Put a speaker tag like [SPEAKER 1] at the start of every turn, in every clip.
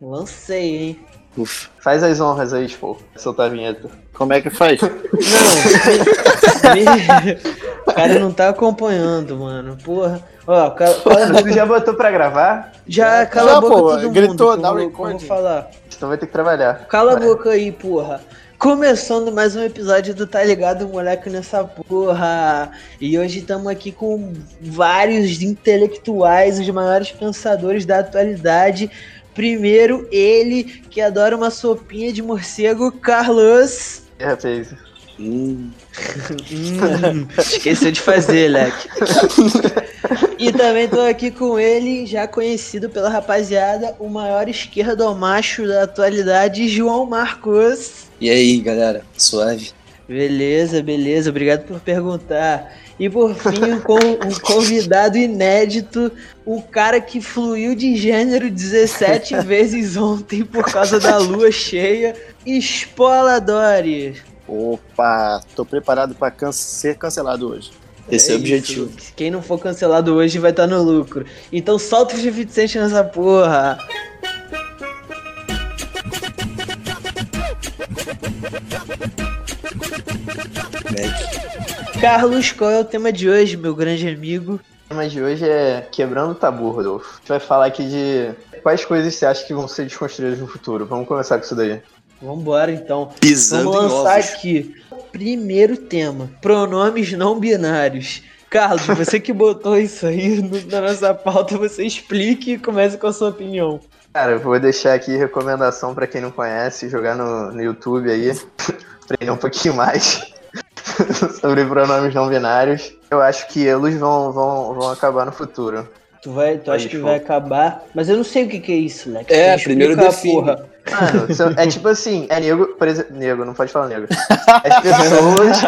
[SPEAKER 1] Lancei, hein?
[SPEAKER 2] Ufa.
[SPEAKER 3] Faz as honras aí, pô. Soltar a vinheta.
[SPEAKER 2] Como é que faz?
[SPEAKER 1] Não, me- o cara não tá acompanhando, mano. Porra. Ó, cala, cala
[SPEAKER 3] tu já botou pra gravar?
[SPEAKER 1] Já, cala a boca
[SPEAKER 2] pô,
[SPEAKER 1] todo
[SPEAKER 2] gritou,
[SPEAKER 1] mundo.
[SPEAKER 2] dá
[SPEAKER 1] que
[SPEAKER 2] o
[SPEAKER 1] eu vou- que eu vou
[SPEAKER 2] recorde.
[SPEAKER 1] falar.
[SPEAKER 3] Então vai ter que trabalhar.
[SPEAKER 1] Cala a boca aí, porra. Começando mais um episódio do Tá Ligado, moleque, nessa porra. E hoje estamos aqui com vários intelectuais, os maiores pensadores da atualidade. Primeiro, ele que adora uma sopinha de morcego, Carlos.
[SPEAKER 3] E, rapaz,
[SPEAKER 2] Hum,
[SPEAKER 1] Hum, esqueceu de fazer, leque. E também tô aqui com ele, já conhecido pela rapaziada, o maior esquerdomacho da atualidade, João Marcos.
[SPEAKER 2] E aí, galera? Suave?
[SPEAKER 1] Beleza, beleza, obrigado por perguntar. E por fim, um, con- um convidado inédito, o cara que fluiu de gênero 17 vezes ontem por causa da lua cheia, Spoladori.
[SPEAKER 4] Opa, tô preparado pra can- ser cancelado hoje.
[SPEAKER 2] Esse é, o
[SPEAKER 1] isso.
[SPEAKER 2] objetivo.
[SPEAKER 1] Quem não for cancelado hoje vai estar no lucro. Então solta o 50 Cent nessa porra.
[SPEAKER 2] Mac.
[SPEAKER 1] Carlos, qual é o tema de hoje, meu grande amigo?
[SPEAKER 3] o tema de hoje é quebrando o tabu, Rodolfo. A gente vai falar aqui de quais coisas você acha que vão ser desconstruídas no futuro. Vamos começar com isso daí.
[SPEAKER 1] Vambora então.
[SPEAKER 2] Pisando
[SPEAKER 1] Vamos
[SPEAKER 2] em
[SPEAKER 1] lançar
[SPEAKER 2] ovos.
[SPEAKER 1] aqui. Primeiro tema: pronomes não binários. Carlos, você que botou isso aí no- na nossa pauta, você explique e comece com a sua opinião.
[SPEAKER 3] Cara, eu vou deixar aqui recomendação pra quem não conhece, jogar no, no YouTube aí, aprender um pouquinho mais sobre pronomes não binários. Eu acho que eles vão, vão, vão acabar no futuro.
[SPEAKER 1] Tu, vai, tu acha que vai acabar, mas eu não sei o que, que é isso, Lex.
[SPEAKER 2] É,
[SPEAKER 1] Me
[SPEAKER 2] primeiro
[SPEAKER 1] explica a
[SPEAKER 2] define.
[SPEAKER 1] porra.
[SPEAKER 3] Mano, é tipo assim, é nego, por exemplo, nego, não pode falar nego. As pessoas,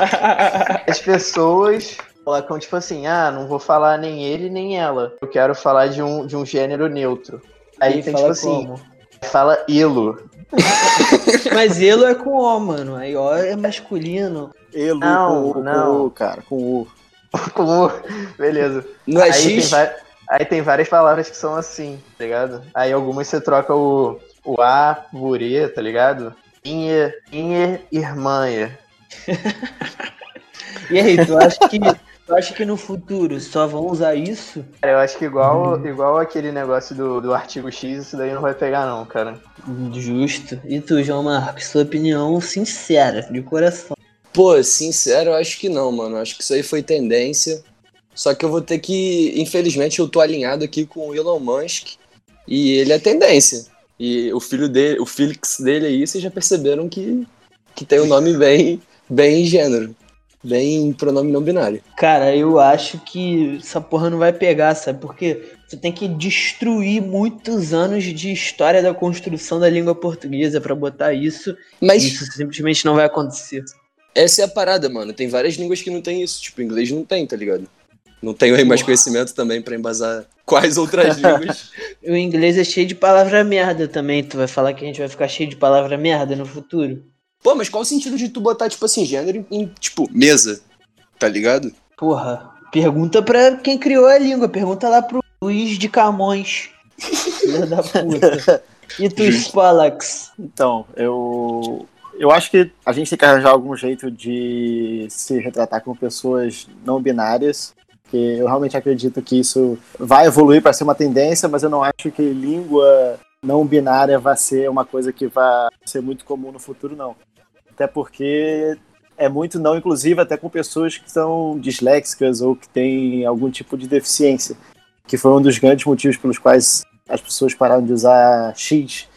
[SPEAKER 3] as pessoas colocam tipo assim, ah, não vou falar nem ele nem ela. Eu quero falar de um, de um gênero neutro. Aí
[SPEAKER 1] E
[SPEAKER 3] tem
[SPEAKER 1] fala
[SPEAKER 3] tipo assim,
[SPEAKER 1] como?
[SPEAKER 3] fala ilo.
[SPEAKER 1] Mas elo é com O, mano. Aí O é masculino.
[SPEAKER 4] Elo
[SPEAKER 3] Não,
[SPEAKER 4] com,
[SPEAKER 3] não.
[SPEAKER 4] com o, cara, com o.
[SPEAKER 3] Como, beleza.
[SPEAKER 2] Não é
[SPEAKER 3] Aí tem,
[SPEAKER 2] X?
[SPEAKER 3] va- aí tem várias palavras que são assim, tá ligado? Aí algumas você troca o, o A E, tá ligado? Inha, inha, irmãia.
[SPEAKER 1] E aí, tu acha que, tu acha que no futuro só vão usar isso?
[SPEAKER 3] Cara, eu acho que igual, igual aquele negócio do, do artigo X, isso daí não vai pegar não, cara.
[SPEAKER 1] Justo. E tu, João Marcos, sua opinião sincera, de coração.
[SPEAKER 2] Pô, sincero, eu acho que não, mano. Eu Acho que isso aí foi tendência. Só que eu vou ter que. Infelizmente, eu tô alinhado aqui com o Elon Musk. E ele é tendência. E o filho dele, o Felix dele aí, vocês já perceberam que, que tem o nome bem, bem gênero. Bem pronome não binário.
[SPEAKER 1] Cara, eu acho que essa porra não vai pegar, sabe? Porque você tem que destruir muitos anos de história da construção da língua portuguesa pra botar isso.
[SPEAKER 2] Mas
[SPEAKER 1] Isso simplesmente não vai acontecer.
[SPEAKER 2] essa é a parada, mano. Tem várias línguas que não tem isso. Tipo, inglês não tem, tá ligado? Não tenho aí mais
[SPEAKER 1] Uau.
[SPEAKER 2] conhecimento também pra embasar quais outras línguas.
[SPEAKER 1] O inglês é cheio de palavra merda também. Tu vai falar que a gente vai ficar cheio de palavra merda no futuro?
[SPEAKER 2] Pô, mas qual o sentido de tu botar, tipo assim, gênero em, tipo, mesa? Tá ligado?
[SPEAKER 1] Porra, pergunta pra quem criou a língua. Pergunta lá pro Luiz de Camões. Filha da puta. E tu, Spalax?
[SPEAKER 4] Então, eu. Eu acho que a gente tem que arranjar algum jeito de se retratar como pessoas não binárias. Porque eu realmente acredito que isso vai evoluir para ser uma tendência, mas eu não acho que língua não binária vai ser uma coisa que vai ser muito comum no futuro, não. Até porque é muito não inclusiva até com pessoas que são disléxicas ou que têm algum tipo de deficiência, que foi um dos grandes motivos pelos quais as pessoas pararam de usar X,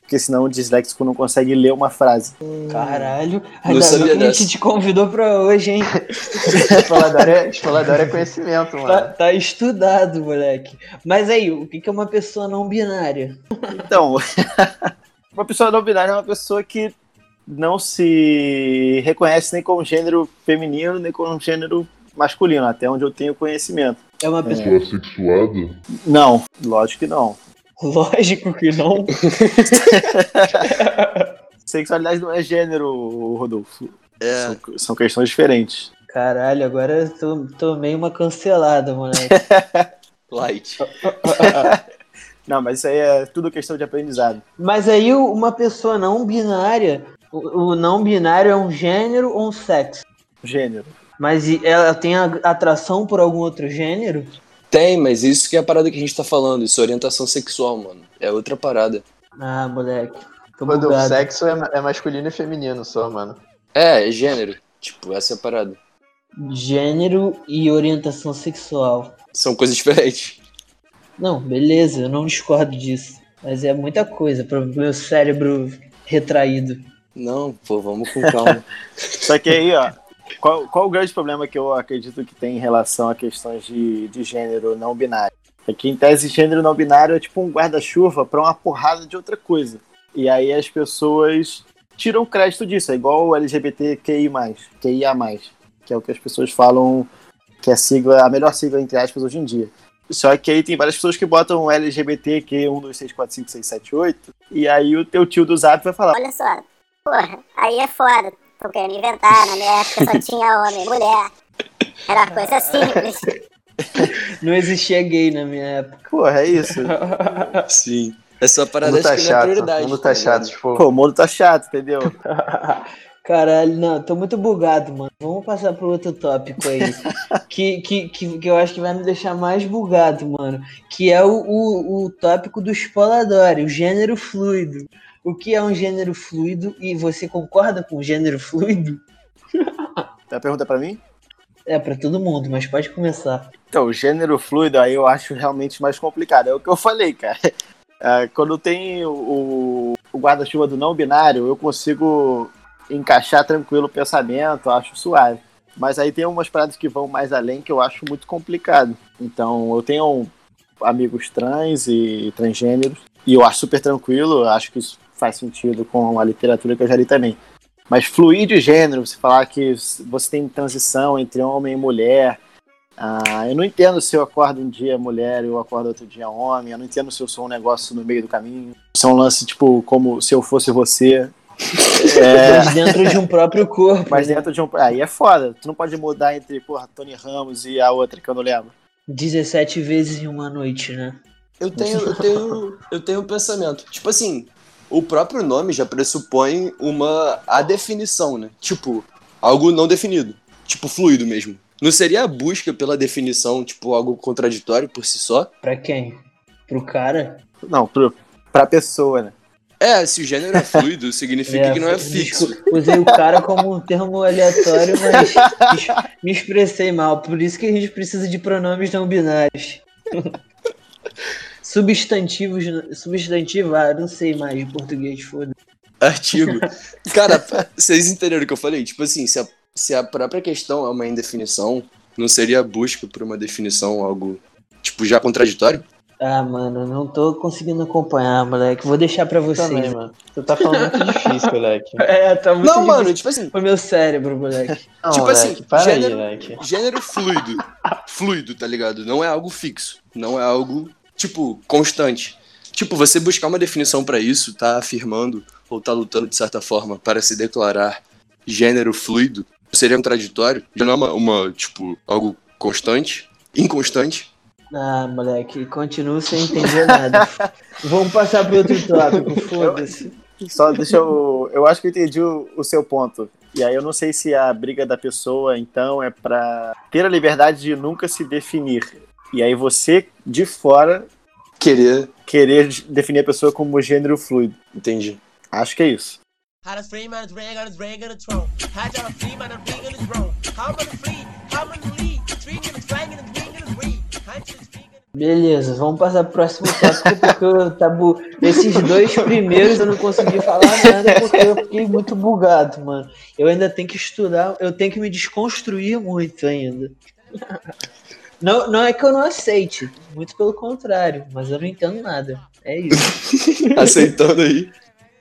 [SPEAKER 4] porque senão o disléxico não consegue ler uma frase.
[SPEAKER 1] Caralho,
[SPEAKER 2] Não
[SPEAKER 1] ainda bem que a gente te convidou pra hoje, hein?
[SPEAKER 3] Explorador é, explorador é conhecimento,
[SPEAKER 1] Tá,
[SPEAKER 3] mano.
[SPEAKER 1] tá estudado, moleque. Mas aí, o que que é uma pessoa não binária?
[SPEAKER 4] Então, uma pessoa não binária é uma pessoa que não se reconhece nem como gênero feminino, nem como gênero masculino, até onde eu tenho conhecimento.
[SPEAKER 1] É uma pessoa.
[SPEAKER 5] Pessoa sexuada?
[SPEAKER 4] Não, lógico que não.
[SPEAKER 1] Lógico que não.
[SPEAKER 4] Sexualidade não é gênero, Rodolfo.
[SPEAKER 2] É.
[SPEAKER 4] São, são questões diferentes.
[SPEAKER 1] Caralho, agora eu tô, tomei uma cancelada, moleque.
[SPEAKER 2] Light.
[SPEAKER 4] Não, mas isso aí é tudo questão de aprendizado.
[SPEAKER 1] Mas aí uma pessoa não binária, o, o não binário é um gênero ou um sexo?
[SPEAKER 4] Gênero.
[SPEAKER 1] Mas ela tem atração por algum outro gênero?
[SPEAKER 2] Tem, mas isso que é a parada que a gente tá falando, isso é orientação sexual, mano. É outra parada.
[SPEAKER 1] Ah, moleque. Tô
[SPEAKER 3] Quando o
[SPEAKER 1] bugado.
[SPEAKER 3] sexo é, é masculino e feminino só, mano.
[SPEAKER 2] É, é gênero. Tipo, essa é a parada.
[SPEAKER 1] Gênero e orientação sexual.
[SPEAKER 2] São coisas diferentes.
[SPEAKER 1] Não, beleza, eu não discordo disso. Mas é muita coisa para meu cérebro retraído.
[SPEAKER 2] Não, pô, vamos com calma.
[SPEAKER 4] Só que aí, ó, qual, qual o grande problema que eu acredito que tem em relação a questões de, de gênero não binário? É que, em tese, gênero não binário é tipo um guarda-chuva para uma porrada de outra coisa. E aí as pessoas tiram crédito disso. É igual o LGBTQI+, QIA+, que é o que as pessoas falam que é a sigla, a melhor sigla, entre aspas, hoje em dia. Só que aí tem várias pessoas que botam LGBT, que 1, 2, 3, 4, 5, 6, 7, 8, e aí o teu tio do Zap vai falar,
[SPEAKER 5] Olha só, porra, aí é foda. Tô querendo inventar, na minha época só tinha homem e mulher. Era uma coisa simples.
[SPEAKER 1] Não existia gay na minha época.
[SPEAKER 4] porra, é isso.
[SPEAKER 2] Sim. Essa
[SPEAKER 3] O
[SPEAKER 2] parada
[SPEAKER 3] mundo tá
[SPEAKER 2] acho que é
[SPEAKER 3] chato,
[SPEAKER 2] prioridade.
[SPEAKER 3] o mundo
[SPEAKER 2] tá
[SPEAKER 3] tá chato, tipo...
[SPEAKER 4] Pô, o mundo tá chato, entendeu?
[SPEAKER 1] Caralho, não, tô muito bugado, mano. Vamos passar pro outro tópico aí. que, que, que, que eu acho que vai me deixar mais bugado, mano. Que é o, o, o tópico do Spoladori, o gênero fluido. O que é um gênero fluido? E você concorda com o gênero fluido?
[SPEAKER 4] Tem uma pergunta pra mim?
[SPEAKER 1] É pra todo mundo, mas pode começar.
[SPEAKER 4] Então, o gênero fluido aí eu acho realmente mais complicado. É o que eu falei, cara. Ah, quando tem o, o guarda-chuva do não binário, eu consigo encaixar tranquilo o pensamento, acho suave. Mas aí tem umas paradas que vão mais além que eu acho muito complicado. Então, eu tenho amigos trans e transgêneros, e eu acho super tranquilo, acho que isso faz sentido com a literatura que eu já li também. Mas fluir de gênero, você falar que você tem transição entre homem e mulher, ah, eu não entendo se eu acordo um dia mulher e eu acordo outro dia homem. Eu não entendo se eu sou um negócio no meio do caminho. Se é um lance, tipo, como se eu fosse você. É,
[SPEAKER 1] Mas dentro de um próprio corpo.
[SPEAKER 4] mas
[SPEAKER 1] né?
[SPEAKER 4] dentro de um. Aí é foda. Tu não pode mudar entre, porra, Tony Ramos e a outra que eu não lembro.
[SPEAKER 1] 17 vezes em uma noite, né?
[SPEAKER 2] Eu tenho, eu tenho, eu tenho um pensamento. Tipo assim, o próprio nome já pressupõe uma a definição, né? Tipo, algo não definido. Tipo, fluido mesmo. Não seria a busca pela definição, tipo, algo contraditório por si só?
[SPEAKER 1] Pra quem? Pro cara?
[SPEAKER 4] Não, pro, pra pessoa, né?
[SPEAKER 2] É, se o gênero é fluido, significa que não é fixo.
[SPEAKER 1] Usei o cara como um termo aleatório, mas me expressei mal. Por isso que a gente precisa de pronomes não binários. Substantivos. Substantivo, ah, não sei mais de português, foda.
[SPEAKER 2] Artigo. Cara, vocês entenderam o que eu falei? Tipo assim, se a, se a própria questão é uma indefinição, não seria a busca por uma definição algo, tipo, já contraditório?
[SPEAKER 1] Ah, mano, não tô conseguindo acompanhar, moleque. Vou deixar pra vocês.
[SPEAKER 3] Também, mano. Tu tá falando muito difícil, moleque.
[SPEAKER 1] É, tá muito
[SPEAKER 2] Não, mano,
[SPEAKER 1] difícil
[SPEAKER 2] tipo assim,
[SPEAKER 1] pro meu cérebro, moleque.
[SPEAKER 3] Não,
[SPEAKER 2] Tipo
[SPEAKER 3] moleque,
[SPEAKER 2] assim,
[SPEAKER 3] para
[SPEAKER 2] gênero-
[SPEAKER 3] aí, moleque.
[SPEAKER 2] gênero fluido. Fluido, tá ligado? Não é algo fixo. Não é algo, tipo, constante. Tipo, você buscar uma definição pra isso, tá afirmando ou tá lutando de certa forma para se declarar gênero fluido, seria contraditório? Já não é uma, uma, tipo, algo constante? Inconstante?
[SPEAKER 1] Ah, moleque, continuo sem entender nada. Vamos passar pro outro tópico, foda-se.
[SPEAKER 4] Só deixa eu. Eu acho que eu entendi o, o seu ponto. E aí eu não sei se a briga da pessoa, então, é pra ter a liberdade de nunca se definir. E aí você, de fora,
[SPEAKER 2] Querer.
[SPEAKER 4] querer definir a pessoa como gênero fluido.
[SPEAKER 2] Entendi.
[SPEAKER 4] Acho que é isso.
[SPEAKER 1] Beleza, vamos passar pro próximo tópico, porque eu tabu... esses dois primeiros eu não consegui falar nada porque eu fiquei muito bugado, mano. Eu ainda tenho que estudar, eu tenho que me desconstruir muito ainda. Não, não é que eu não aceite, muito pelo contrário, mas eu não entendo nada. É isso.
[SPEAKER 2] Aceitando aí.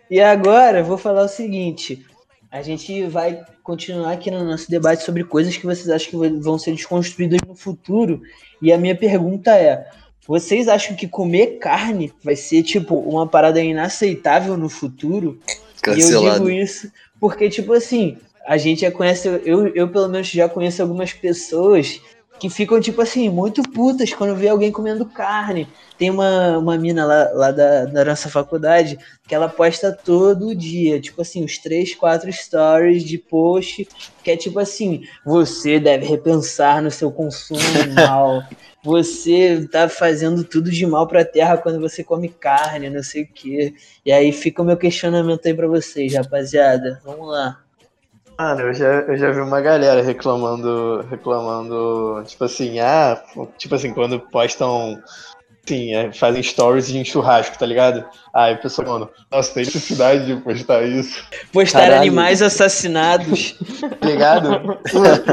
[SPEAKER 1] E agora eu vou falar o seguinte: a gente vai continuar aqui no nosso debate sobre coisas que vocês acham que vão ser desconstruídas no futuro. E a minha pergunta é: vocês acham que comer carne vai ser tipo uma parada inaceitável no futuro? E eu
[SPEAKER 2] Cancelado.
[SPEAKER 1] digo isso porque, tipo assim, a gente já conhece, eu, eu pelo menos já conheço algumas pessoas que ficam, tipo assim, muito putas quando vê alguém comendo carne. Tem uma, uma mina lá, lá da, da nossa faculdade que ela posta todo dia, tipo assim, os três, quatro stories de post, que é tipo assim, você deve repensar no seu consumo animal. Você tá fazendo tudo de mal pra terra quando você come carne, não sei o quê. E aí fica o meu questionamento aí pra vocês, rapaziada. Vamos lá.
[SPEAKER 3] Mano, eu já, eu já vi uma galera reclamando, reclamando, tipo assim, ah, tipo assim, quando postam, assim, é, fazem stories de um churrasco, tá ligado? Aí o pessoal falando, nossa, tem necessidade de postar isso,
[SPEAKER 1] Postar
[SPEAKER 2] Caralho.
[SPEAKER 1] animais assassinados.
[SPEAKER 3] tá ligado?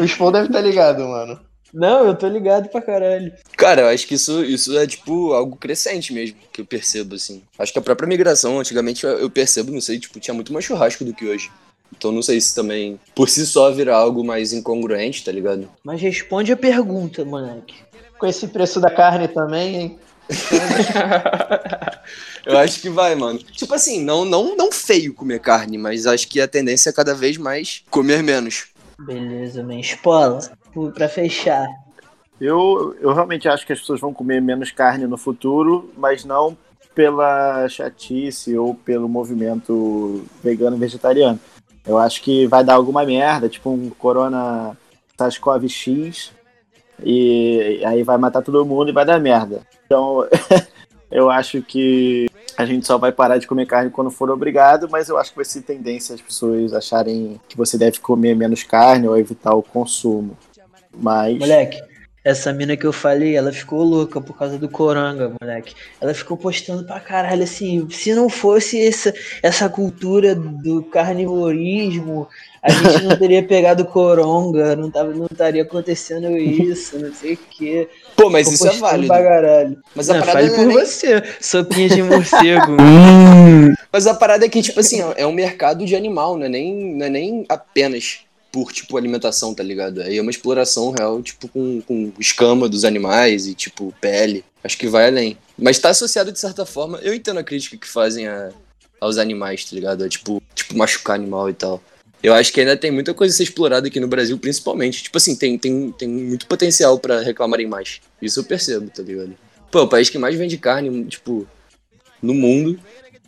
[SPEAKER 3] o, Spawn deve estar ligado, mano.
[SPEAKER 1] Não, eu tô ligado pra caralho.
[SPEAKER 2] Cara, eu acho que isso, isso é, tipo, algo crescente mesmo, que eu percebo, assim. Acho que a própria migração, antigamente, eu percebo, não sei, tipo, tinha muito mais churrasco do que hoje. Então não sei se também, por si só, virar algo mais incongruente, tá ligado?
[SPEAKER 1] Mas responde a pergunta, moleque.
[SPEAKER 3] Com esse preço da carne também, hein?
[SPEAKER 2] eu acho que vai, mano. Tipo assim, não, não, não feio comer carne, mas acho que a tendência é cada vez mais comer menos.
[SPEAKER 1] Beleza, man. Espola, pra fechar.
[SPEAKER 4] Eu, eu realmente acho que as pessoas vão comer menos carne no futuro, mas não pela chatice ou pelo movimento vegano e vegetariano. Eu acho que vai dar alguma merda, tipo um Corona SARS-CoV-X, e aí vai matar todo mundo e vai dar merda. Então, eu acho que a gente só vai parar de comer carne quando for obrigado, mas eu acho que vai ser tendência as pessoas acharem que você deve comer menos carne ou evitar o consumo. Mas.
[SPEAKER 1] Moleque, essa mina que eu falei, ela ficou louca por causa do Coranga, moleque. Ela ficou postando pra caralho, assim, se não fosse essa, essa cultura do carnivorismo, a gente não teria pegado Coronga, não, tava, não estaria acontecendo isso, não sei o quê.
[SPEAKER 2] Pô, mas
[SPEAKER 1] Ficou
[SPEAKER 2] isso é válido.
[SPEAKER 1] Pra caralho.
[SPEAKER 2] Mas a
[SPEAKER 1] Não,
[SPEAKER 2] parada
[SPEAKER 1] fale
[SPEAKER 2] não é
[SPEAKER 1] por
[SPEAKER 2] nem-
[SPEAKER 1] você, sopinha de morcego.
[SPEAKER 2] Mas a parada é que, tipo assim, é um mercado de animal, não é nem, não é nem apenas por, tipo, alimentação, tá ligado? Aí é uma exploração real, tipo, com, com escama dos animais e, tipo, pele. Acho que vai além. Mas tá associado, de certa forma, eu entendo a crítica que fazem a- aos animais, tá ligado? É, tipo, tipo, machucar animal e tal. Eu acho que ainda tem muita coisa a ser explorada aqui no Brasil, principalmente. Tipo assim, tem, tem, tem muito potencial pra reclamarem mais. Isso eu percebo, tá ligado? Pô, é o país que mais vende carne, tipo, no mundo.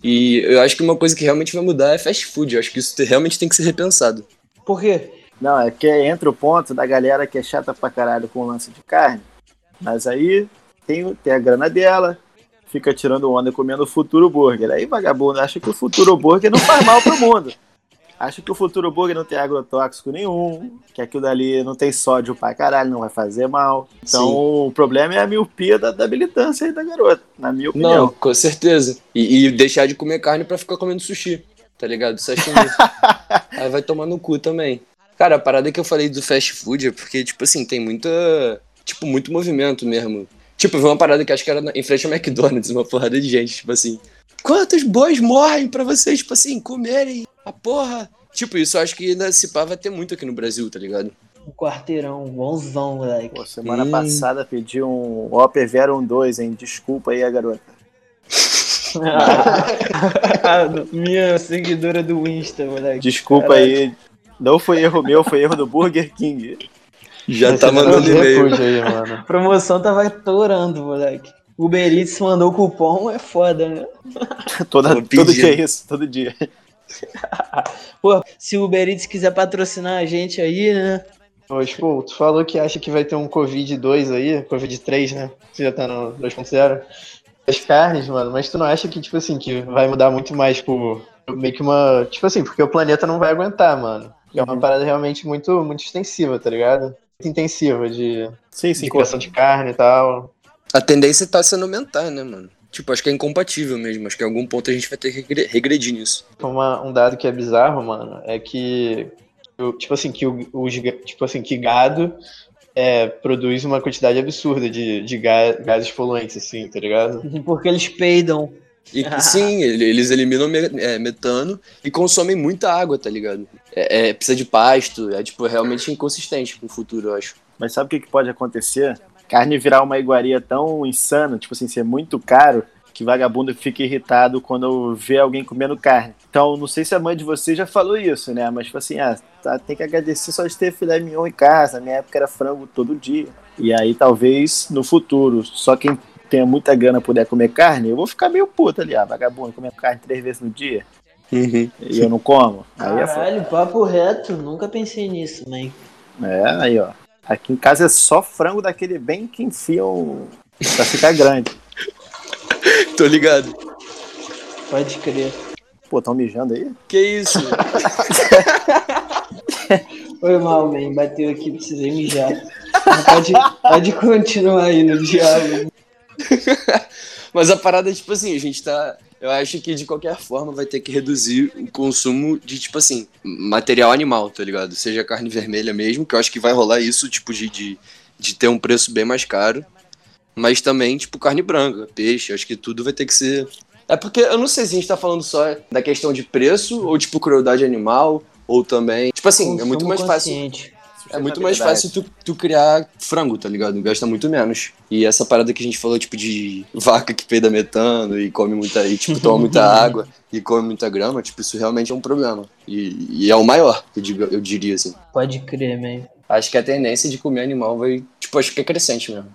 [SPEAKER 2] E eu acho que uma coisa que realmente vai mudar é fast food. Eu acho que isso te- realmente tem que ser repensado.
[SPEAKER 1] Por quê?
[SPEAKER 4] Não, é que entra o ponto da galera que é chata pra caralho com o lance de carne. Mas aí tem, tem a grana dela, fica tirando onda comendo o futuro burger. Aí vagabundo acha que o futuro burger não faz mal pro mundo. Acha que o futuro burger não tem agrotóxico nenhum, que aquilo dali não tem sódio pra caralho, não vai fazer mal. Então
[SPEAKER 2] Sim.
[SPEAKER 4] o problema é a miopia da, da militância aí da garota, na minha
[SPEAKER 2] Não,
[SPEAKER 4] opinião.
[SPEAKER 2] com certeza. E, e deixar de comer carne pra ficar comendo sushi, tá ligado? Sashimi. Aí vai tomar no cu também. Cara, a parada que eu falei do fast food é porque, tipo assim, tem muita. Tipo, muito movimento mesmo. Tipo, eu vi uma parada que acho que era na- em frente ao McDonald's, uma porrada de gente, tipo assim. Quantos bois morrem pra vocês, tipo assim, comerem a porra? Tipo, isso eu acho que ainda se pá vai ter muito aqui no Brasil, tá ligado?
[SPEAKER 1] Um quarteirão, bonzão, moleque.
[SPEAKER 4] Pô, semana
[SPEAKER 2] Hum.
[SPEAKER 4] passada pedi um Opel Vero 2, hein? Desculpa aí a garota.
[SPEAKER 1] Minha seguidora do Insta, moleque.
[SPEAKER 4] Desculpa aí. Não foi erro meu, foi erro do Burger King.
[SPEAKER 2] Já tá
[SPEAKER 3] Esse
[SPEAKER 2] mandando e-mail.
[SPEAKER 3] repúdio aí, mano.
[SPEAKER 1] Promoção tava estourando, moleque. Uber Eats mandou cupom, é foda, né?
[SPEAKER 4] Toda, todo dia é isso, todo dia.
[SPEAKER 1] Pô, se o Uber Eats quiser patrocinar a gente aí, né?
[SPEAKER 3] Ô, Expo, tu falou que acha que vai ter um Covid 2 aí, Covid 3, né? Você já tá no 2.0. As carnes, mano, mas tu não acha que, tipo assim, que vai mudar muito mais por meio que uma. Tipo assim, porque o planeta não vai aguentar, mano. É uma parada realmente muito, muito extensiva, tá ligado? Muito intensiva de,
[SPEAKER 4] Sim,
[SPEAKER 3] de
[SPEAKER 4] sim.
[SPEAKER 3] criação de carne e tal.
[SPEAKER 2] A tendência tá sendo aumentar, né, mano? Tipo, acho que é incompatível mesmo. Acho que em algum ponto a gente vai ter que regre- regredir nisso.
[SPEAKER 3] Uma, um dado que é bizarro, mano, é que tipo assim, que o, tipo assim, que gado é, produz uma quantidade absurda de, de ga- gases poluentes, assim, tá ligado?
[SPEAKER 1] Porque eles peidam.
[SPEAKER 2] E sim, ele- eles eliminam é, metano e consomem muita água, tá ligado? É, é, precisa de pasto, é tipo realmente inconsistente com o futuro, eu acho.
[SPEAKER 4] Mas sabe o que, que pode acontecer? Carne virar uma iguaria tão insana, tipo assim, ser muito caro, que vagabundo fica irritado quando vê alguém comendo carne. Então, não sei se a mãe de vocês já falou isso, né? Mas, tipo assim, ah, tá, tem que agradecer só de ter filé mignon em casa. Na minha época era frango todo dia. E aí talvez no futuro, só quem tenha muita grana puder comer carne, eu vou ficar meio puto ali, ah, vagabundo, comer carne três vezes no dia
[SPEAKER 2] Uhum.
[SPEAKER 4] e eu não como. Aí é.
[SPEAKER 1] Caralho, papo reto, nunca pensei nisso, man.
[SPEAKER 4] É, aí ó. Aqui em casa é só frango daquele bem que enfiam pra ficar grande.
[SPEAKER 2] Tô ligado.
[SPEAKER 1] Pode crer.
[SPEAKER 4] Pô, tão mijando aí?
[SPEAKER 2] Que isso?
[SPEAKER 1] Foi mal, man. Bateu aqui, precisei mijar. Pode, pode continuar aí no diálogo.
[SPEAKER 2] Mas a parada é tipo assim, a gente tá. Eu acho que de qualquer forma vai ter que reduzir o consumo de, tipo assim, material animal, tá ligado? Seja carne vermelha mesmo, que eu acho que vai rolar isso, tipo, de, de, de ter um preço bem mais caro. Mas também, tipo, carne branca, peixe, acho que tudo vai ter que ser. É porque eu não sei se a gente tá falando só da questão de preço, ou tipo, crueldade animal, ou também. Tipo assim, é muito mais fácil. É muito mais fácil tu, tu criar frango, tá ligado? Gasta muito menos. E essa parada que a gente falou, tipo, de vaca que peida metano e come muita. e, tipo, toma muita água e come muita grama, tipo, isso realmente é um problema. E, e é o maior, eu, digo, eu diria assim.
[SPEAKER 1] Pode crer, man.
[SPEAKER 2] Acho que a tendência de comer animal vai. Tipo, acho que é crescente mesmo.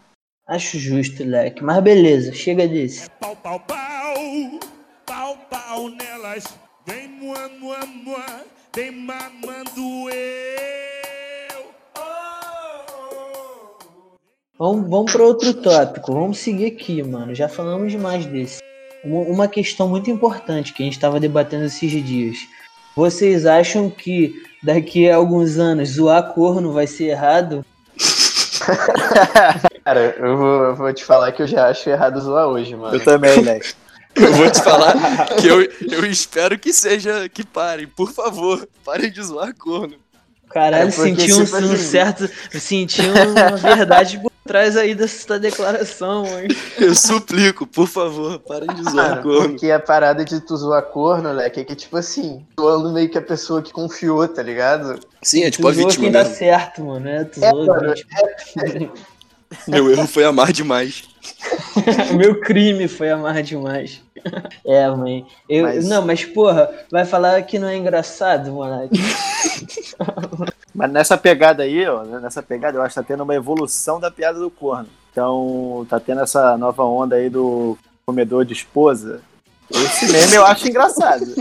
[SPEAKER 1] Acho justo, leque. Mas beleza, chega desse.
[SPEAKER 6] Pau, pau, pau, pau, pau nelas. Vem mua, mua, mua, vem mamando eu.
[SPEAKER 1] Vamos, vamos para outro tópico. Vamos seguir aqui, mano. Já falamos demais desse. Uma, uma questão muito importante que a gente estava debatendo esses dias. Vocês acham que daqui a alguns anos zoar corno vai ser errado?
[SPEAKER 3] Cara, eu vou, eu vou te falar que eu já acho errado zoar hoje, mano.
[SPEAKER 4] Eu também, né?
[SPEAKER 2] Eu vou te falar que eu, eu espero que seja. que parem, por favor, parem de zoar corno.
[SPEAKER 1] Caralho,
[SPEAKER 3] É,
[SPEAKER 1] senti um, um
[SPEAKER 3] assim-
[SPEAKER 1] certo. Senti uma verdade por trás aí dessa declaração, hein?
[SPEAKER 2] Eu suplico, por favor, parem de zoar
[SPEAKER 3] Mano,
[SPEAKER 2] corno.
[SPEAKER 3] porque a parada de tu zoar corno, moleque, é que tipo assim, zoando meio que a pessoa que confiou, tá ligado?
[SPEAKER 2] Sim, é tipo a
[SPEAKER 1] Tu zoa
[SPEAKER 2] vítima
[SPEAKER 1] quem dá
[SPEAKER 2] mesmo.
[SPEAKER 1] certo, mano. É, tu
[SPEAKER 3] É,
[SPEAKER 1] zoa a
[SPEAKER 3] mano.
[SPEAKER 2] Meu erro foi amar demais.
[SPEAKER 1] O meu crime foi amar demais. É, mãe. Eu,
[SPEAKER 4] Mas-
[SPEAKER 1] Não, mas porra, vai falar que não é engraçado, moleque.
[SPEAKER 4] Mas nessa pegada aí, ó, né, nessa pegada, eu acho que tá tendo uma evolução da piada do corno. Então, tá tendo essa nova onda aí do comedor de esposa. Esse meme eu acho engraçado.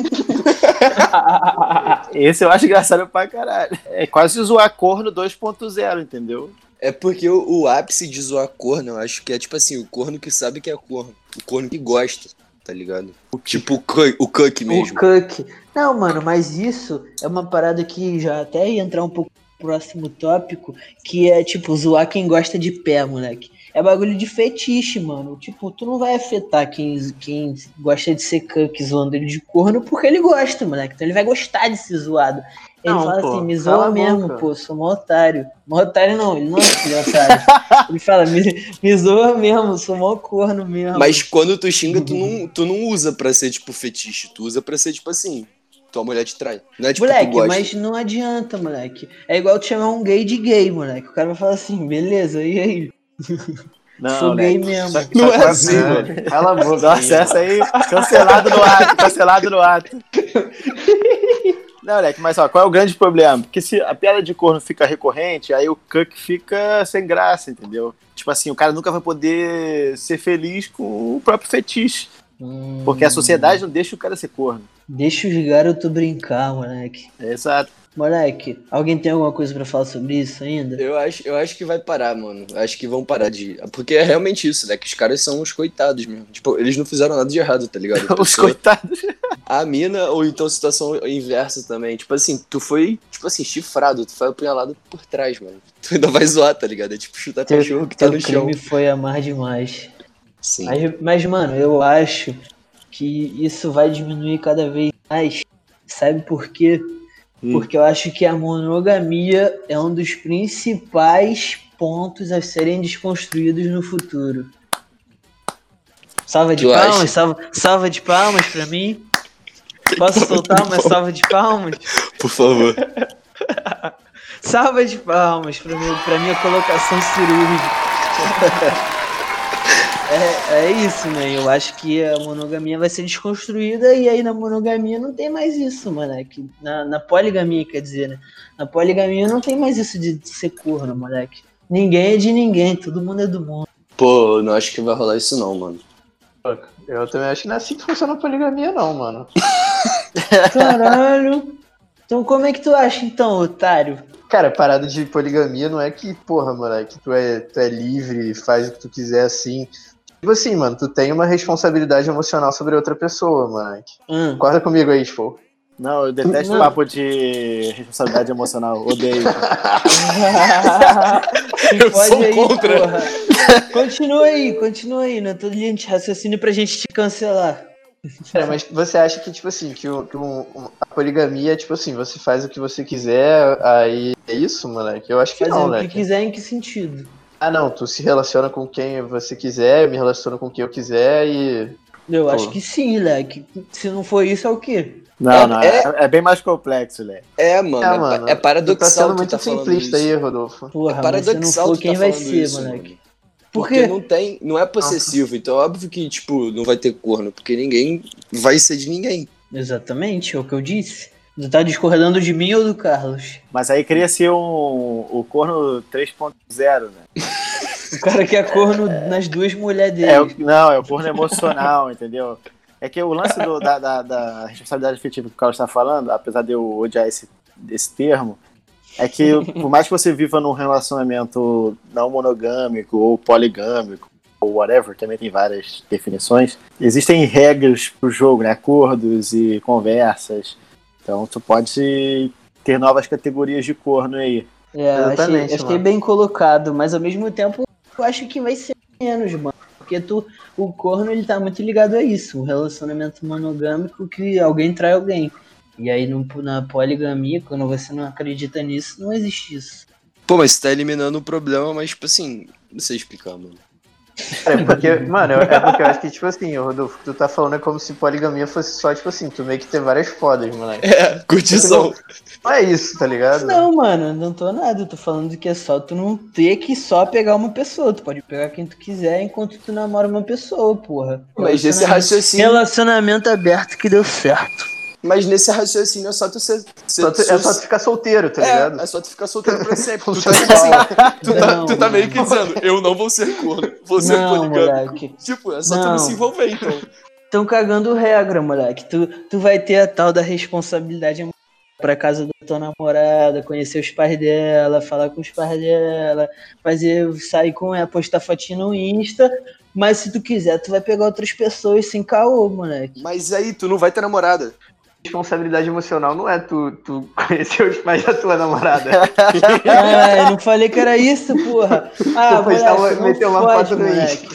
[SPEAKER 4] Esse eu acho engraçado pra caralho. É quase zoar corno 2.0, entendeu?
[SPEAKER 2] É porque o, o ápice de zoar corno, eu acho que é tipo assim, o corno que sabe que é corno. O corno que gosta, tá ligado? Tipo o cuck, o cuck
[SPEAKER 1] O
[SPEAKER 2] mesmo.
[SPEAKER 1] Cook. Não, mano, mas isso é uma parada que já até ia entrar um pouco no próximo tópico, que é tipo zoar quem gosta de pé, moleque. É bagulho de fetiche, mano. Tipo, tu não vai afetar quem, quem gosta de ser cuck zoando ele de corno porque ele gosta, moleque. Então ele vai gostar de ser zoado. Ele
[SPEAKER 3] Não,
[SPEAKER 1] fala
[SPEAKER 3] pô,
[SPEAKER 1] assim, me zoa mesmo,
[SPEAKER 3] boca.
[SPEAKER 1] pô, sou mó otário. Mó otário não, ele não é filho de otário. ele fala, me, me zoa mesmo, sou mó corno mesmo.
[SPEAKER 2] Mas quando tu xinga, tu não, tu não usa pra ser tipo fetiche, tu usa pra ser tipo assim, tua mulher te trai. Não é tipo
[SPEAKER 1] Moleque, mas não adianta, moleque. É igual tu chamar um gay de gay, moleque. O cara vai falar assim, beleza, e aí?
[SPEAKER 4] Não,
[SPEAKER 1] Sou
[SPEAKER 4] né?
[SPEAKER 1] gay mesmo.
[SPEAKER 4] Só-
[SPEAKER 2] Não
[SPEAKER 4] só
[SPEAKER 2] é assim,
[SPEAKER 3] É,
[SPEAKER 2] mano.
[SPEAKER 3] Cala a boca.
[SPEAKER 4] Nossa, essa aí, cancelado no ato, cancelado no ato. Não, Leque, mas ó, qual é o grande problema? Porque se a piada de corno fica recorrente, aí o cuck fica sem graça, entendeu? Tipo assim, o cara nunca vai poder ser feliz com o próprio fetiche.
[SPEAKER 1] Hum,
[SPEAKER 4] Porque a sociedade não deixa o cara ser corno.
[SPEAKER 1] Deixa os garotos brincar, moleque.
[SPEAKER 4] Exato.
[SPEAKER 1] Moleque, alguém tem alguma coisa pra falar sobre isso ainda?
[SPEAKER 2] Eu acho, eu acho que vai parar, mano. Eu Acho que vão parar de. Porque é realmente isso, né? Que os caras são os coitados mesmo. Tipo, eles não fizeram nada de errado, tá ligado? A
[SPEAKER 4] Os
[SPEAKER 2] pessoa-
[SPEAKER 4] coitados.
[SPEAKER 2] A mina, ou então situação inversa também. Tipo assim, tu foi, tipo assim, chifrado, tu foi apunhalado por trás, mano. Tu ainda vai zoar, tá ligado? É tipo chutar
[SPEAKER 1] Teu,
[SPEAKER 2] cachorro que tá no chão.
[SPEAKER 1] crime foi amar demais.
[SPEAKER 2] Sim.
[SPEAKER 1] Mas, mas, mano, eu acho que isso vai diminuir cada vez mais. Sabe por quê?
[SPEAKER 2] Hum.
[SPEAKER 1] Porque eu acho que a monogamia é um dos principais pontos a serem desconstruídos no futuro. Salva de
[SPEAKER 2] Tu
[SPEAKER 1] palmas,
[SPEAKER 2] acha?
[SPEAKER 1] salva, salva de palmas pra mim. Posso soltar uma salva de palmas?
[SPEAKER 2] Por favor.
[SPEAKER 1] Salva de palmas pra, mim, pra minha colocação cirúrgica. É, é isso, né? Eu acho que a monogamia vai ser desconstruída e aí na monogamia não tem mais isso, moleque. Na, na poligamia, quer dizer, né? Na poligamia não tem mais isso de ser corno, moleque. Ninguém é de ninguém, todo mundo é do mundo.
[SPEAKER 2] Pô, não acho que vai rolar isso não, mano.
[SPEAKER 3] Eu também acho que não é assim que funciona a poligamia, não, mano.
[SPEAKER 1] Caralho. Então como é que tu acha então, otário?
[SPEAKER 3] Cara, parada de poligamia não é que, porra, moleque, tu é, tu é livre, faz o que tu quiser assim. Tipo assim, mano, tu tem uma responsabilidade emocional sobre outra pessoa, moleque.
[SPEAKER 1] Hum.
[SPEAKER 3] Concorda comigo aí, Expo.
[SPEAKER 4] Não, eu detesto
[SPEAKER 1] Não.
[SPEAKER 4] papo de responsabilidade emocional. Odeio.
[SPEAKER 2] Eu
[SPEAKER 1] Pode
[SPEAKER 2] sou
[SPEAKER 1] aí,
[SPEAKER 2] contra.
[SPEAKER 1] porra. Continua aí, continua aí, na tua linha de raciocínio pra gente te cancelar.
[SPEAKER 3] Cara, mas você acha que, tipo assim, que, o- que um- a poligamia é tipo assim, você faz o que você quiser, aí é isso, moleque? Eu acho que
[SPEAKER 1] Fazer
[SPEAKER 3] não,
[SPEAKER 1] o que
[SPEAKER 3] né?
[SPEAKER 1] quiser, em que sentido?
[SPEAKER 3] Ah, não, tu se relaciona com quem você quiser, me relaciono com quem eu quiser e.
[SPEAKER 1] Eu
[SPEAKER 3] Pô.
[SPEAKER 1] acho que sim, leque. Se não for isso, é o quê?
[SPEAKER 4] Não,
[SPEAKER 2] É-
[SPEAKER 4] não,
[SPEAKER 2] é-
[SPEAKER 4] é, é bem mais complexo, Lé.
[SPEAKER 2] É, mano,
[SPEAKER 3] Ah,
[SPEAKER 2] é,
[SPEAKER 3] mano,
[SPEAKER 2] é
[SPEAKER 3] Tu tá
[SPEAKER 2] paradoxal
[SPEAKER 3] sendo
[SPEAKER 2] tu
[SPEAKER 3] muito
[SPEAKER 2] tá
[SPEAKER 3] simplista
[SPEAKER 2] isso.
[SPEAKER 3] aí, Rodolfo.
[SPEAKER 1] Porra,
[SPEAKER 2] É
[SPEAKER 1] mas se não
[SPEAKER 2] paradoxal
[SPEAKER 1] for, quem
[SPEAKER 2] tá
[SPEAKER 1] vai ser,
[SPEAKER 2] isso,
[SPEAKER 1] moleque?
[SPEAKER 2] Porque
[SPEAKER 1] quê?
[SPEAKER 2] não tem, não é possessivo, então é óbvio que, tipo, não vai ter corno, porque ninguém vai ser de ninguém.
[SPEAKER 1] Exatamente, é o que eu disse. Tu tá discordando de mim ou do Carlos?
[SPEAKER 4] Mas aí cria ser um, o corno 3.0, né?
[SPEAKER 1] O cara que é corno nas duas mulheres dele.
[SPEAKER 4] É, não, é o corno emocional, entendeu? É que o lance do- da, da- da responsabilidade afetiva que o Carlos está falando, apesar de eu odiar esse, esse termo, é que por mais que você viva num relacionamento não monogâmico ou poligâmico, ou whatever, também tem várias definições, existem regras pro jogo, né? Acordos e conversas. Então tu pode ter novas categorias de corno aí.
[SPEAKER 1] É, achei,
[SPEAKER 3] Exatamente,
[SPEAKER 1] achei
[SPEAKER 3] mano.
[SPEAKER 1] bem colocado, mas ao mesmo tempo eu acho que vai ser menos, mano. Porque tu, o corno ele tá muito ligado a isso, um relacionamento monogâmico que alguém trai alguém. E aí no, na poligamia, quando você não acredita nisso, não existe isso.
[SPEAKER 2] Pô, mas você tá eliminando o problema, mas, tipo assim, não sei explicar, mano.
[SPEAKER 3] É porque, mano, é porque eu acho que, tipo assim, Rodolfo, tu tá falando é como se poligamia fosse só, tipo assim, tu meio que ter várias fodas, moleque.
[SPEAKER 2] É, curtição.
[SPEAKER 3] Não é isso, tá ligado?
[SPEAKER 1] Não, mano, não tô nada. Eu tô falando que é só tu não ter que só pegar uma pessoa. Tu pode pegar quem tu quiser enquanto tu namora uma pessoa, porra.
[SPEAKER 2] Mas esse raciocínio.
[SPEAKER 1] Relacionamento aberto que deu certo.
[SPEAKER 2] Mas nesse raciocínio é só tu ser. ser-
[SPEAKER 3] Só tu- é só tu ficar solteiro, tá ligado?
[SPEAKER 2] É, é só tu ficar solteiro pra sempre. tu, tá, tipo assim, tu, tá,
[SPEAKER 1] Não,
[SPEAKER 2] tu tá meio que dizendo, eu não vou ser corno, vou ser
[SPEAKER 1] Não, moleque.
[SPEAKER 2] Tipo, é só tu
[SPEAKER 1] Não.
[SPEAKER 2] não se envolver, então.
[SPEAKER 1] Tão cagando regra, moleque. Tu, tu vai ter a tal da responsabilidade pra casa da tua namorada, conhecer os pais dela, falar com os pais dela, fazer, sair com ela, postar fotinho no Insta. Mas se tu quiser, tu vai pegar outras pessoas sem caô, moleque.
[SPEAKER 2] Mas aí, tu não vai ter namorada.
[SPEAKER 3] Responsabilidade emocional não é tu, tu conhecer os pais da tua namorada.
[SPEAKER 1] Ah, eu não falei que era isso, porra. Ah,
[SPEAKER 3] Depois uma-
[SPEAKER 1] moleque, não
[SPEAKER 3] meteu uma
[SPEAKER 1] fode,
[SPEAKER 3] foto no
[SPEAKER 1] moleque.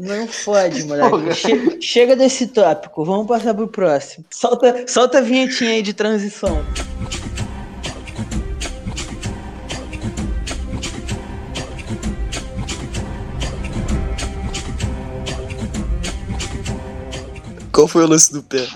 [SPEAKER 1] Não fode, moleque. Che- chega desse tópico, vamos passar pro próximo. Solta, solta a vinhetinha aí de transição.
[SPEAKER 2] Qual foi o lance do pé?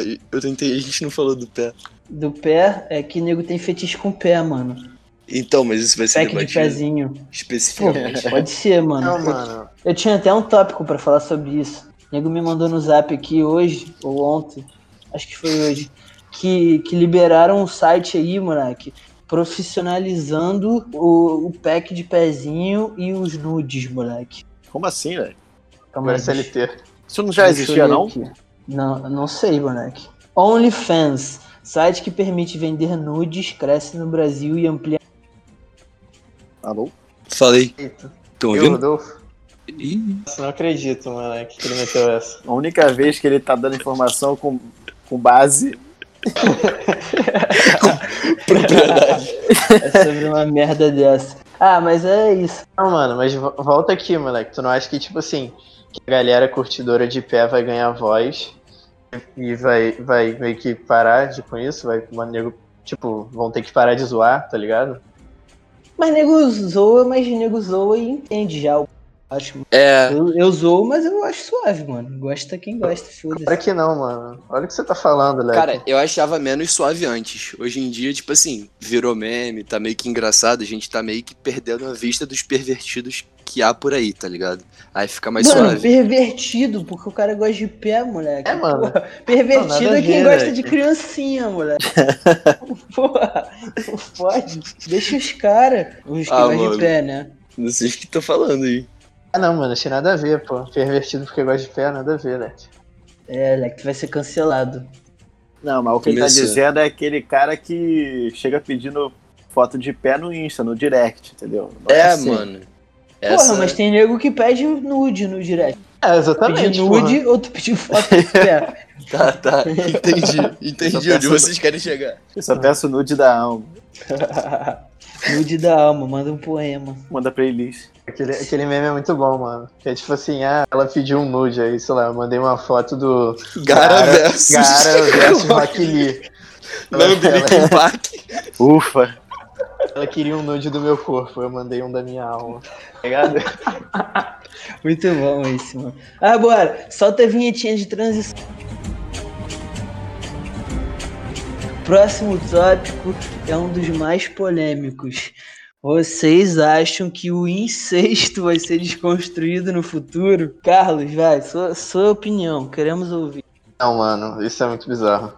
[SPEAKER 2] Eu tentei, a gente não falou do pé.
[SPEAKER 1] Do pé, é que nego tem fetiche com pé, mano.
[SPEAKER 2] Então, mas isso vai ser
[SPEAKER 1] Pack de pezinho. Pô,
[SPEAKER 2] especificamente.
[SPEAKER 1] pode ser, mano.
[SPEAKER 3] Não,
[SPEAKER 1] Eu-
[SPEAKER 3] mano.
[SPEAKER 1] Eu tinha até um tópico pra falar sobre isso. O nego me mandou no zap aqui hoje, ou ontem, acho que foi hoje, que, que liberaram um site aí, moleque, profissionalizando o, o pack de pezinho e os nudes, moleque.
[SPEAKER 4] Como assim, velho?
[SPEAKER 1] Calma aí,
[SPEAKER 3] CLT.
[SPEAKER 4] Isso não já
[SPEAKER 1] deixa
[SPEAKER 4] existia, não?
[SPEAKER 1] aqui. Não, não sei, moleque. OnlyFans, site que permite vender nudes, cresce no Brasil e amplia.
[SPEAKER 4] Alô?
[SPEAKER 2] Falei.
[SPEAKER 3] Eita. Eu,
[SPEAKER 2] ouvindo?
[SPEAKER 3] Rodolfo?
[SPEAKER 2] Ih,
[SPEAKER 3] Nossa, não acredito, moleque, que ele meteu essa.
[SPEAKER 4] A única vez que ele tá dando informação com, com base.
[SPEAKER 2] propriedade.
[SPEAKER 1] É sobre uma merda dessa. Ah, mas é isso.
[SPEAKER 3] Não, mano, mas vo- volta aqui, moleque. Tu não acha que, tipo assim, que a galera curtidora de pé vai ganhar voz e vai, vai meio que parar de, com isso? Vai, uma nego, tipo, vão ter que parar de zoar, tá ligado?
[SPEAKER 1] Mas nego zoa, mas nego zoa e entende já. Eu acho.
[SPEAKER 2] É,
[SPEAKER 1] Eu, eu zoo, mas eu acho suave, mano. Gosta quem gosta,
[SPEAKER 3] Claro
[SPEAKER 1] foda-se.
[SPEAKER 3] que não, mano. Olha o que você tá falando, Léo.
[SPEAKER 2] cara, eu achava menos suave antes. Hoje em dia, tipo assim, virou meme, tá meio que engraçado, a gente tá meio que perdendo a vista dos pervertidos que há por aí, tá ligado? Aí fica mais
[SPEAKER 1] Mano,
[SPEAKER 2] suave.
[SPEAKER 1] pervertido, porque o cara gosta de pé, moleque.
[SPEAKER 3] É, mano.
[SPEAKER 1] Porra, pervertido
[SPEAKER 3] Não,
[SPEAKER 1] é quem
[SPEAKER 3] ver,
[SPEAKER 1] gosta
[SPEAKER 3] velho.
[SPEAKER 1] de criancinha, moleque. Porra, não pode. Deixa os caras. Os que
[SPEAKER 2] Ah,
[SPEAKER 1] gostam
[SPEAKER 2] mano.
[SPEAKER 1] de pé, né?
[SPEAKER 2] Não sei o que tá falando aí.
[SPEAKER 3] Ah, não, mano, achei nada a ver, pô. Pervertido porque gosta de pé, nada a ver, né?
[SPEAKER 1] É, Leque, tu vai ser cancelado.
[SPEAKER 4] Não, mas o que ele tá dizendo é aquele cara que chega pedindo foto de pé no Insta, no direct, entendeu? Não
[SPEAKER 2] É,
[SPEAKER 4] assim.
[SPEAKER 2] Mano.
[SPEAKER 1] Porra,
[SPEAKER 2] Essa...
[SPEAKER 1] mas tem nego que pede nude no direct.
[SPEAKER 3] É, exatamente.
[SPEAKER 1] Pedir nude ou tu pedir foto de pé.
[SPEAKER 2] Tá, tá. Entendi. Entendi onde
[SPEAKER 4] peço-
[SPEAKER 2] vocês querem chegar.
[SPEAKER 4] Eu só peço nude da alma.
[SPEAKER 1] nude da alma, manda um poema.
[SPEAKER 4] Manda playlist.
[SPEAKER 3] Aquele, aquele meme é muito bom, mano. Que é tipo assim, ah, ela pediu um nude aí, sei lá, eu mandei uma foto do
[SPEAKER 2] Gara versus.
[SPEAKER 3] Gara versus Rock Lee.
[SPEAKER 2] Lamb Linkin Park.
[SPEAKER 4] Ufa!
[SPEAKER 3] Ela queria um nude do meu corpo, eu mandei um da minha alma. Tá ligado?
[SPEAKER 1] Muito bom isso, mano. Agora, solta a vinhetinha de transição. Próximo tópico é um dos mais polêmicos. Vocês acham que o incesto vai ser desconstruído no futuro? Carlos, vai, sua, sua opinião, queremos ouvir.
[SPEAKER 3] Não, mano, isso é muito bizarro.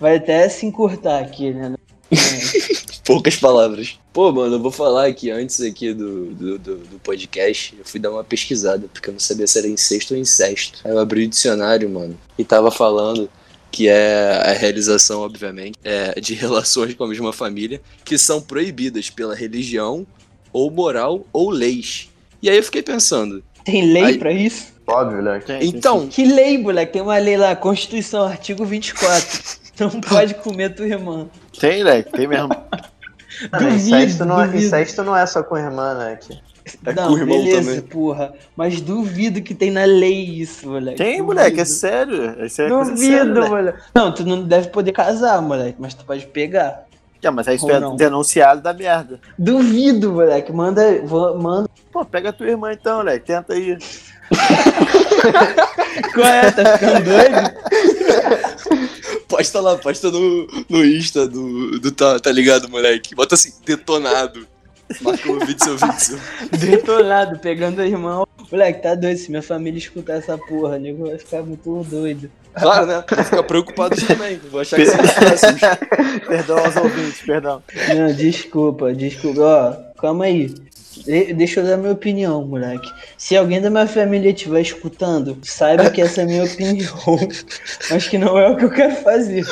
[SPEAKER 1] Vai até se encurtar aqui, né?
[SPEAKER 2] Poucas palavras. Pô, mano, eu vou falar aqui antes aqui do, do, do, do podcast. Eu fui dar uma pesquisada, porque eu não sabia se era incesto ou incesto. Aí eu abri o dicionário, mano, e tava falando que é a realização, obviamente, é, de relações com a mesma família que são proibidas pela religião, ou moral, ou leis. E aí eu fiquei pensando,
[SPEAKER 1] Tem lei
[SPEAKER 2] Aí-
[SPEAKER 1] pra isso?
[SPEAKER 3] Óbvio, né?
[SPEAKER 2] Então,
[SPEAKER 1] Que lei, moleque? Tem uma lei lá, Constituição, artigo 24. Não pode comer tua irmã.
[SPEAKER 4] Tem, né? Tem mesmo.
[SPEAKER 1] Duvido,
[SPEAKER 3] incesto, não é,
[SPEAKER 1] duvido.
[SPEAKER 3] incesto não é só com irmã, né? Que-
[SPEAKER 2] É
[SPEAKER 1] não,
[SPEAKER 2] com o irmão
[SPEAKER 1] beleza,
[SPEAKER 2] também.
[SPEAKER 1] porra. Mas duvido que tem na lei isso, moleque.
[SPEAKER 4] Tem,
[SPEAKER 1] Duvido.
[SPEAKER 4] moleque, é sério. Isso é séria,
[SPEAKER 1] Duvido,
[SPEAKER 4] moleque.
[SPEAKER 1] Não, tu não deve poder casar, moleque, mas tu pode pegar.
[SPEAKER 4] Ah, mas aí isso é
[SPEAKER 1] não.
[SPEAKER 4] denunciado da merda.
[SPEAKER 1] Duvido, moleque. Manda, vou- manda.
[SPEAKER 4] Pô, pega a tua irmã então, moleque. Tenta aí.
[SPEAKER 1] Qual é? Tá ficando doido?
[SPEAKER 2] posta lá, posta no, no Insta do, do tá, tá ligado, moleque? Bota assim, detonado. Marca o vídeo, seu vídeo.
[SPEAKER 1] Detonado, pegando a irmã. Moleque, tá doido. Se minha família escutar essa porra, nego vai ficar muito doido.
[SPEAKER 2] Claro, né? Vou ficar preocupado também. Vou achar que os próximos.
[SPEAKER 4] Perdão aos ouvintes, perdão.
[SPEAKER 1] Não, desculpa, desculpa. Ó, calma aí. De- deixa eu dar minha opinião, moleque. Se alguém da minha família estiver escutando, saiba que essa é a minha opinião. Mas que não é o que eu quero fazer.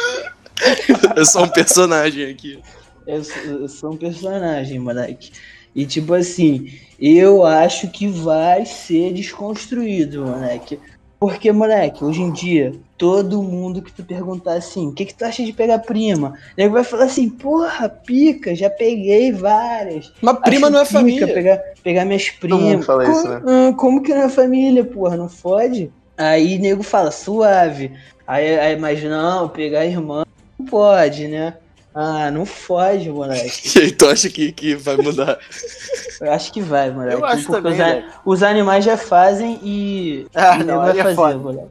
[SPEAKER 2] Eu sou um personagem aqui.
[SPEAKER 1] Eu sou, eu sou um personagem, moleque. E tipo assim, eu acho que vai ser desconstruído, moleque. Porque, moleque, hoje em dia, todo mundo que tu perguntar assim, o que, que tu acha de pegar prima? Ele vai falar assim, porra, pica, já peguei várias.
[SPEAKER 2] Mas prima
[SPEAKER 1] Acho
[SPEAKER 2] não é
[SPEAKER 1] pica
[SPEAKER 2] família.
[SPEAKER 1] Pegar, pegar minhas
[SPEAKER 3] Todo mundo
[SPEAKER 1] primas.
[SPEAKER 3] fala
[SPEAKER 1] como,
[SPEAKER 3] isso, né?
[SPEAKER 1] ah, como que não é família, porra? Não fode? Aí nego fala, suave. Aí, aí mas não, pegar irmã não pode, né? Ah, não fode, moleque.
[SPEAKER 2] E aí, tu acha que, que vai mudar?
[SPEAKER 1] Eu acho que vai, moleque.
[SPEAKER 4] Eu acho
[SPEAKER 1] porque
[SPEAKER 4] também,
[SPEAKER 1] os, os animais já fazem e
[SPEAKER 4] Ah,
[SPEAKER 1] nego
[SPEAKER 4] não,
[SPEAKER 1] vai
[SPEAKER 4] é
[SPEAKER 1] fazer,
[SPEAKER 4] foda.
[SPEAKER 1] moleque.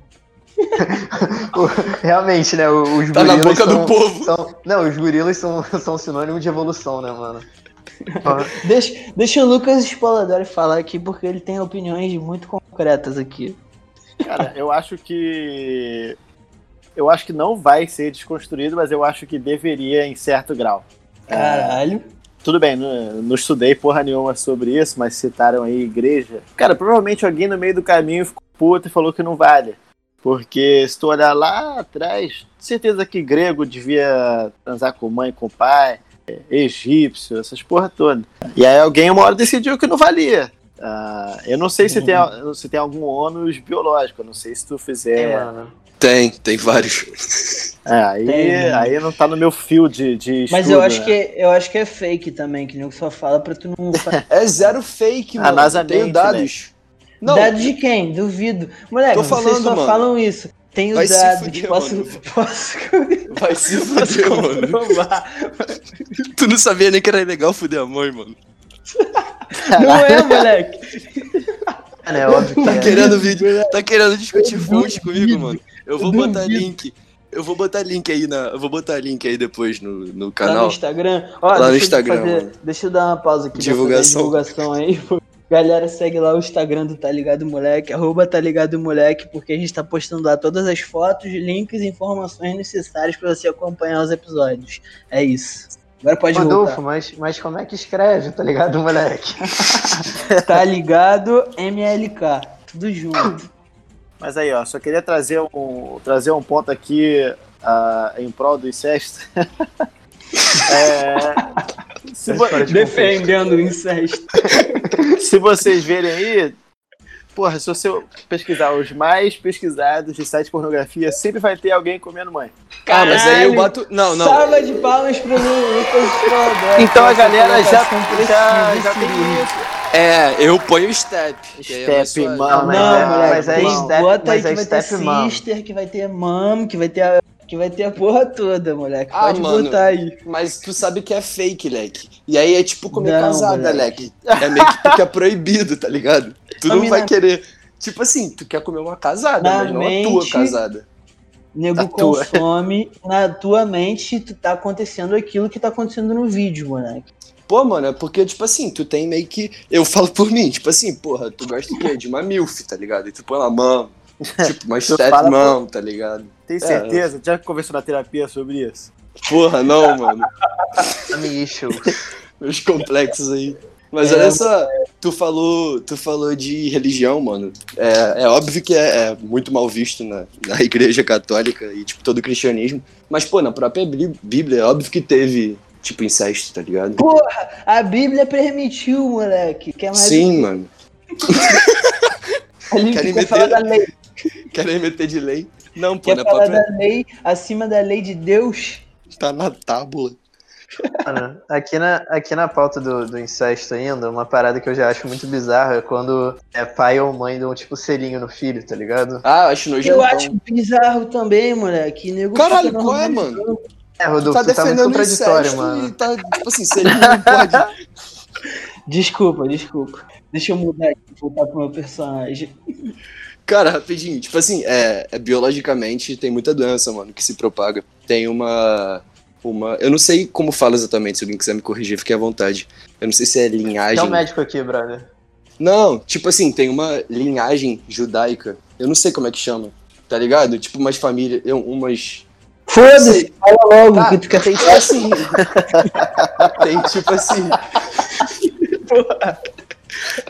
[SPEAKER 3] Realmente, né? Os
[SPEAKER 2] Tá na
[SPEAKER 3] gorilas
[SPEAKER 2] boca
[SPEAKER 3] são,
[SPEAKER 2] do povo.
[SPEAKER 3] são- Não, os gorilas são, são sinônimo de evolução, né, mano?
[SPEAKER 1] Deixa, deixa o Lucas Spoladori falar aqui, porque ele tem opiniões muito concretas aqui.
[SPEAKER 4] Cara, eu acho que. Eu acho que não vai ser desconstruído, mas eu acho que deveria em certo grau.
[SPEAKER 1] Caralho.
[SPEAKER 4] Tudo bem, não, não estudei porra nenhuma sobre isso, mas citaram aí igreja. Cara, provavelmente alguém no meio do caminho ficou puto e falou que não vale. Porque se tu olhar lá atrás, certeza que grego devia transar com mãe, com pai, é, egípcio, essas porra todas. E aí alguém uma hora decidiu que não valia. Ah, eu não sei se tem, se tem algum ônus biológico, eu não sei se tu
[SPEAKER 3] É,
[SPEAKER 4] fizer.
[SPEAKER 3] mano.
[SPEAKER 2] Tem, tem vários.
[SPEAKER 4] É, aí,
[SPEAKER 1] Tem, né?
[SPEAKER 4] aí não tá no meu fio de, de
[SPEAKER 1] Mas
[SPEAKER 4] estudo,
[SPEAKER 1] eu acho,
[SPEAKER 4] né?
[SPEAKER 1] que, eu acho que é fake também, que nego só fala pra tu não.
[SPEAKER 2] É zero fake,
[SPEAKER 4] A
[SPEAKER 2] mano.
[SPEAKER 4] NASA
[SPEAKER 2] Tenho
[SPEAKER 4] mente,
[SPEAKER 2] dados. Não,
[SPEAKER 1] Dados de quem? Duvido. Moleque,
[SPEAKER 2] Tô
[SPEAKER 1] vocês
[SPEAKER 2] falando,
[SPEAKER 1] só
[SPEAKER 2] mano.
[SPEAKER 1] falam isso. Tenho
[SPEAKER 2] Vai
[SPEAKER 1] dados,
[SPEAKER 2] fuder,
[SPEAKER 1] posso,
[SPEAKER 2] mano.
[SPEAKER 1] posso,
[SPEAKER 2] vai se
[SPEAKER 1] posso
[SPEAKER 2] fuder, mano. Tu não sabia nem que era legal fuder a mãe, mano.
[SPEAKER 1] Não é, moleque.
[SPEAKER 3] É, né, óbvio que
[SPEAKER 2] Tá
[SPEAKER 3] é.
[SPEAKER 2] querendo vídeo, tá querendo discutir fonte comigo, mano. Eu vou botar link. Eu vou botar link aí na. Eu vou botar link aí depois no, no
[SPEAKER 1] Lá no
[SPEAKER 2] canal.
[SPEAKER 1] Instagram. Ó,
[SPEAKER 2] Lá no Instagram,
[SPEAKER 1] fazer- deixa eu dar uma pausa aqui.
[SPEAKER 2] Divulgação.
[SPEAKER 1] divulgação aí. Galera, segue lá o Instagram do Tá Ligado Moleque, arroba Tá Ligado Moleque, porque a gente tá postando lá todas as fotos, links e informações necessárias pra você acompanhar os episódios. É isso. Agora pode
[SPEAKER 3] Rodolfo,
[SPEAKER 1] voltar.
[SPEAKER 3] mas, mas como é que escreve, tá ligado, moleque?
[SPEAKER 1] Tá ligado? MLK. Tudo junto.
[SPEAKER 4] Mas aí, ó, só queria trazer um, trazer um ponto aqui ah, em prol do incesto. É, se, vo-
[SPEAKER 1] Defendendo o incesto.
[SPEAKER 4] se vocês verem aí, porra, se você pesquisar os mais pesquisados de site de pornografia, sempre vai ter alguém comendo mãe.
[SPEAKER 2] Ah, mas aí eu boto. Não, não.
[SPEAKER 1] Salva de palmas pro Lucas.
[SPEAKER 4] Então a galera já, já, já tem isso.
[SPEAKER 2] É, eu ponho o step. que é
[SPEAKER 4] Step,
[SPEAKER 2] suave.
[SPEAKER 4] mano.
[SPEAKER 3] mas
[SPEAKER 1] Não,
[SPEAKER 3] é-
[SPEAKER 1] moleque,
[SPEAKER 3] mas é step-
[SPEAKER 1] bota aí
[SPEAKER 3] mas é
[SPEAKER 1] que vai ter
[SPEAKER 3] step mom.
[SPEAKER 1] sister, que vai ter mom, que vai ter a, que vai ter a porra toda, moleque.
[SPEAKER 2] Ah,
[SPEAKER 1] Pode
[SPEAKER 2] mano.
[SPEAKER 1] botar aí.
[SPEAKER 2] Mas tu sabe que é fake, leque. E aí é tipo comer
[SPEAKER 1] Não,
[SPEAKER 2] casada,
[SPEAKER 1] moleque.
[SPEAKER 2] leque. É meio que tu quer proibido, tá ligado? Tu não vai querer. Tipo assim, tu quer comer uma casada,
[SPEAKER 1] Na
[SPEAKER 2] mas não a tua casada.
[SPEAKER 1] Nego
[SPEAKER 4] A tua.
[SPEAKER 1] consome, na tua mente tu tá acontecendo aquilo que tá acontecendo no vídeo, moleque.
[SPEAKER 2] Pô, mano, é porque, tipo assim, tu tem meio que. Eu falo por mim, tipo assim, porra, tu gosta o quê? De uma MILF, tá ligado? E tu põe lá, mão. Tipo, uma
[SPEAKER 4] fala,
[SPEAKER 2] mão, tá ligado?
[SPEAKER 4] Tem
[SPEAKER 2] É.
[SPEAKER 4] certeza? Já conversou na terapia sobre isso?
[SPEAKER 2] Porra, não, mano.
[SPEAKER 3] Issue.
[SPEAKER 2] Meus complexos aí. Mas
[SPEAKER 1] É,
[SPEAKER 2] olha só, tu falou, tu falou de religião, mano. É, é óbvio que é, é muito mal visto na, na igreja católica e, tipo, todo o cristianismo. Mas, pô, na própria Bí- Bíblia, é óbvio que teve, tipo, incesto, tá ligado?
[SPEAKER 1] A Bíblia permitiu, moleque. Quer mais
[SPEAKER 2] Sim, mano.
[SPEAKER 1] Ali
[SPEAKER 2] querem
[SPEAKER 1] quer
[SPEAKER 2] meter-
[SPEAKER 1] falar da lei.
[SPEAKER 2] Querem meter de lei? Não, pô,
[SPEAKER 1] Quer
[SPEAKER 2] na
[SPEAKER 1] falar
[SPEAKER 2] própria.
[SPEAKER 1] da lei acima da lei de Deus.
[SPEAKER 2] Tá na tábula.
[SPEAKER 3] Mano, aqui na, aqui na pauta do, do incesto ainda, uma parada que eu já acho muito bizarra é quando é pai ou mãe dão tipo selinho no filho, tá ligado?
[SPEAKER 2] Ah, acho nojento.
[SPEAKER 1] Eu acho bizarro também, moleque. Nego
[SPEAKER 2] Caralho, qual é, mano?
[SPEAKER 3] É, Rodolfo,
[SPEAKER 2] tá
[SPEAKER 3] tá
[SPEAKER 2] defendendo o
[SPEAKER 3] contraditório, mano.
[SPEAKER 2] e tá, tipo assim, seria não pode.
[SPEAKER 1] Desculpa, desculpa. Deixa eu mudar aqui, voltar pro meu personagem.
[SPEAKER 2] Cara, rapidinho, tipo assim, é, é biologicamente tem muita doença, mano, que se propaga. Tem uma. uma eu não sei como fala exatamente, se alguém quiser me corrigir, fique à vontade. Eu não sei se é linhagem.
[SPEAKER 3] Tem um médico aqui, brother.
[SPEAKER 2] Não, tipo assim, tem uma linhagem judaica. Eu não sei como é que chama. Tá ligado? Tipo umas famílias, eu- umas.
[SPEAKER 1] Foda-se, fala logo
[SPEAKER 2] Tá,
[SPEAKER 1] que tu quer
[SPEAKER 2] tem tipo assim. tem tipo assim.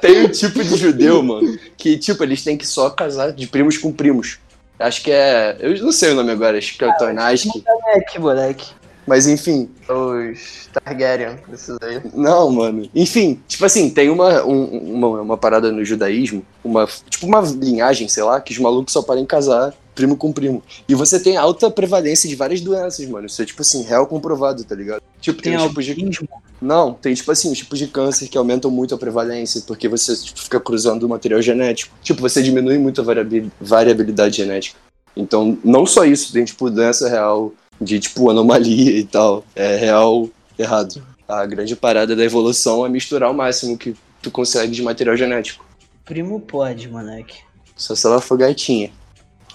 [SPEAKER 2] Tem um tipo de judeu, mano, que tipo, eles têm que só casar de primos com primos. Acho que é. Eu não sei o nome agora, acho que é o Toynaski.
[SPEAKER 1] moleque, moleque.
[SPEAKER 2] Mas enfim,
[SPEAKER 3] Os Targaryen, esses aí.
[SPEAKER 2] não, mano. Enfim, tipo assim, tem uma, um- uma, uma parada no judaísmo, uma, tipo uma linhagem, sei lá, que os malucos só podem casar primo com primo. E você tem alta prevalência de várias doenças, mano. Isso é, tipo assim, real comprovado, tá ligado? Tipo, tem,
[SPEAKER 1] Tem
[SPEAKER 2] tipos de. Não, tem tipo assim, os tipos de câncer que aumentam muito a prevalência, porque você tipo, fica cruzando o material genético. Tipo, você diminui muito a variabil- variabilidade genética. Então, não só isso, tem tipo doença real de tipo anomalia e tal. É real errado. A grande parada da evolução é misturar o máximo que tu consegue de material genético.
[SPEAKER 1] Primo pode, moleque.
[SPEAKER 2] Só se ela for gatinha.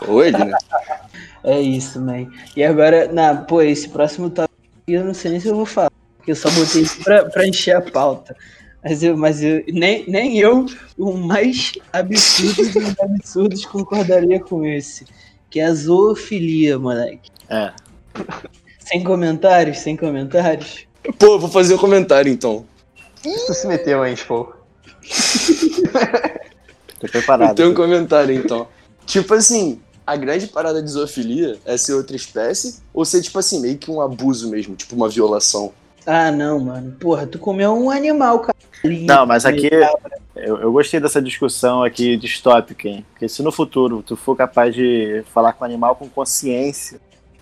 [SPEAKER 2] Ele, né?
[SPEAKER 1] É isso, man. E agora, na, pô, esse próximo tópico eu não sei nem se eu vou falar, porque eu só botei isso pra, pra encher a pauta. Mas eu, mas eu, nem, nem eu, o mais absurdo dos absurdos, concordaria com esse. Que é a zoofilia, moleque.
[SPEAKER 4] É.
[SPEAKER 1] Sem comentários, sem comentários.
[SPEAKER 2] Pô, vou fazer um comentário então.
[SPEAKER 3] Tu se meteu, hein, Spô?
[SPEAKER 4] Tô preparado.
[SPEAKER 2] Eu tenho um comentário então. Tipo assim, a grande parada de zoofilia é ser outra espécie ou ser, tipo assim, meio que um abuso mesmo, tipo uma violação.
[SPEAKER 1] Ah, não, mano. Porra, tu comeu um animal, cara.
[SPEAKER 4] Não, mas aqui eu, eu gostei dessa discussão aqui distópica, hein? Porque se no futuro tu for capaz de falar com um animal com consciência,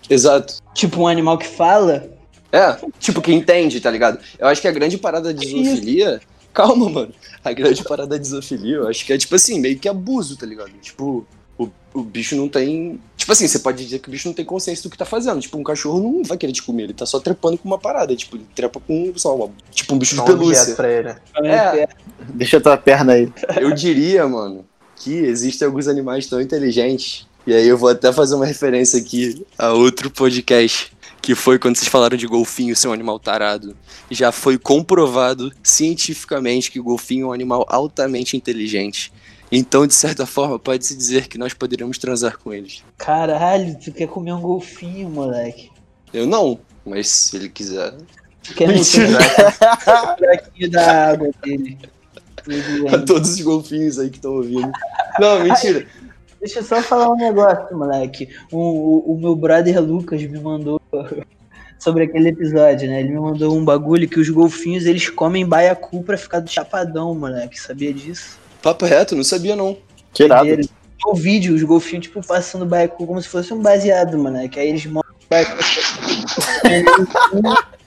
[SPEAKER 2] Exato.
[SPEAKER 1] Tipo um animal que fala.
[SPEAKER 2] É, tipo, que entende, tá ligado? Eu acho que a grande parada de zoofilia. Calma, mano. A grande parada de zoofilia, eu acho que é, tipo assim, meio que abuso, tá ligado? Tipo, o, o bicho não tem. Tipo assim, você pode dizer que o bicho não tem consciência do que tá fazendo. Tipo, um cachorro não vai querer te comer, ele tá só trepando com uma parada. Tipo, ele trepa com, sei lá, uma- tipo um bicho de
[SPEAKER 3] um
[SPEAKER 2] pelúcia.
[SPEAKER 3] pra ele.
[SPEAKER 2] É.
[SPEAKER 4] deixa a tua perna aí.
[SPEAKER 2] Eu diria, mano, que existem alguns animais tão inteligentes. E aí eu vou até fazer uma referência aqui a outro podcast. Que foi quando vocês falaram de golfinho ser um animal tarado. Já foi comprovado cientificamente que o golfinho é um animal altamente inteligente. Então, de certa forma, pode-se dizer que nós poderíamos transar com eles.
[SPEAKER 1] Caralho, tu quer comer um golfinho, moleque.
[SPEAKER 2] Eu não, mas se ele quiser.
[SPEAKER 1] Quer meter buraquinho da água dele.
[SPEAKER 2] A todos os golfinhos aí que estão ouvindo. Não, mentira.
[SPEAKER 1] Deixa eu só falar um negócio, moleque. O, o, o meu brother Lucas me mandou sobre aquele episódio, né? Ele me mandou um bagulho que os golfinhos eles comem baiacu pra ficar do chapadão, moleque. Sabia disso?
[SPEAKER 2] Papo reto, não sabia não.
[SPEAKER 4] Que.
[SPEAKER 1] Doideira. O vídeo, os golfinhos, tipo, passando baiacu como se fosse um baseado, moleque. Aí eles mordem o baiacu.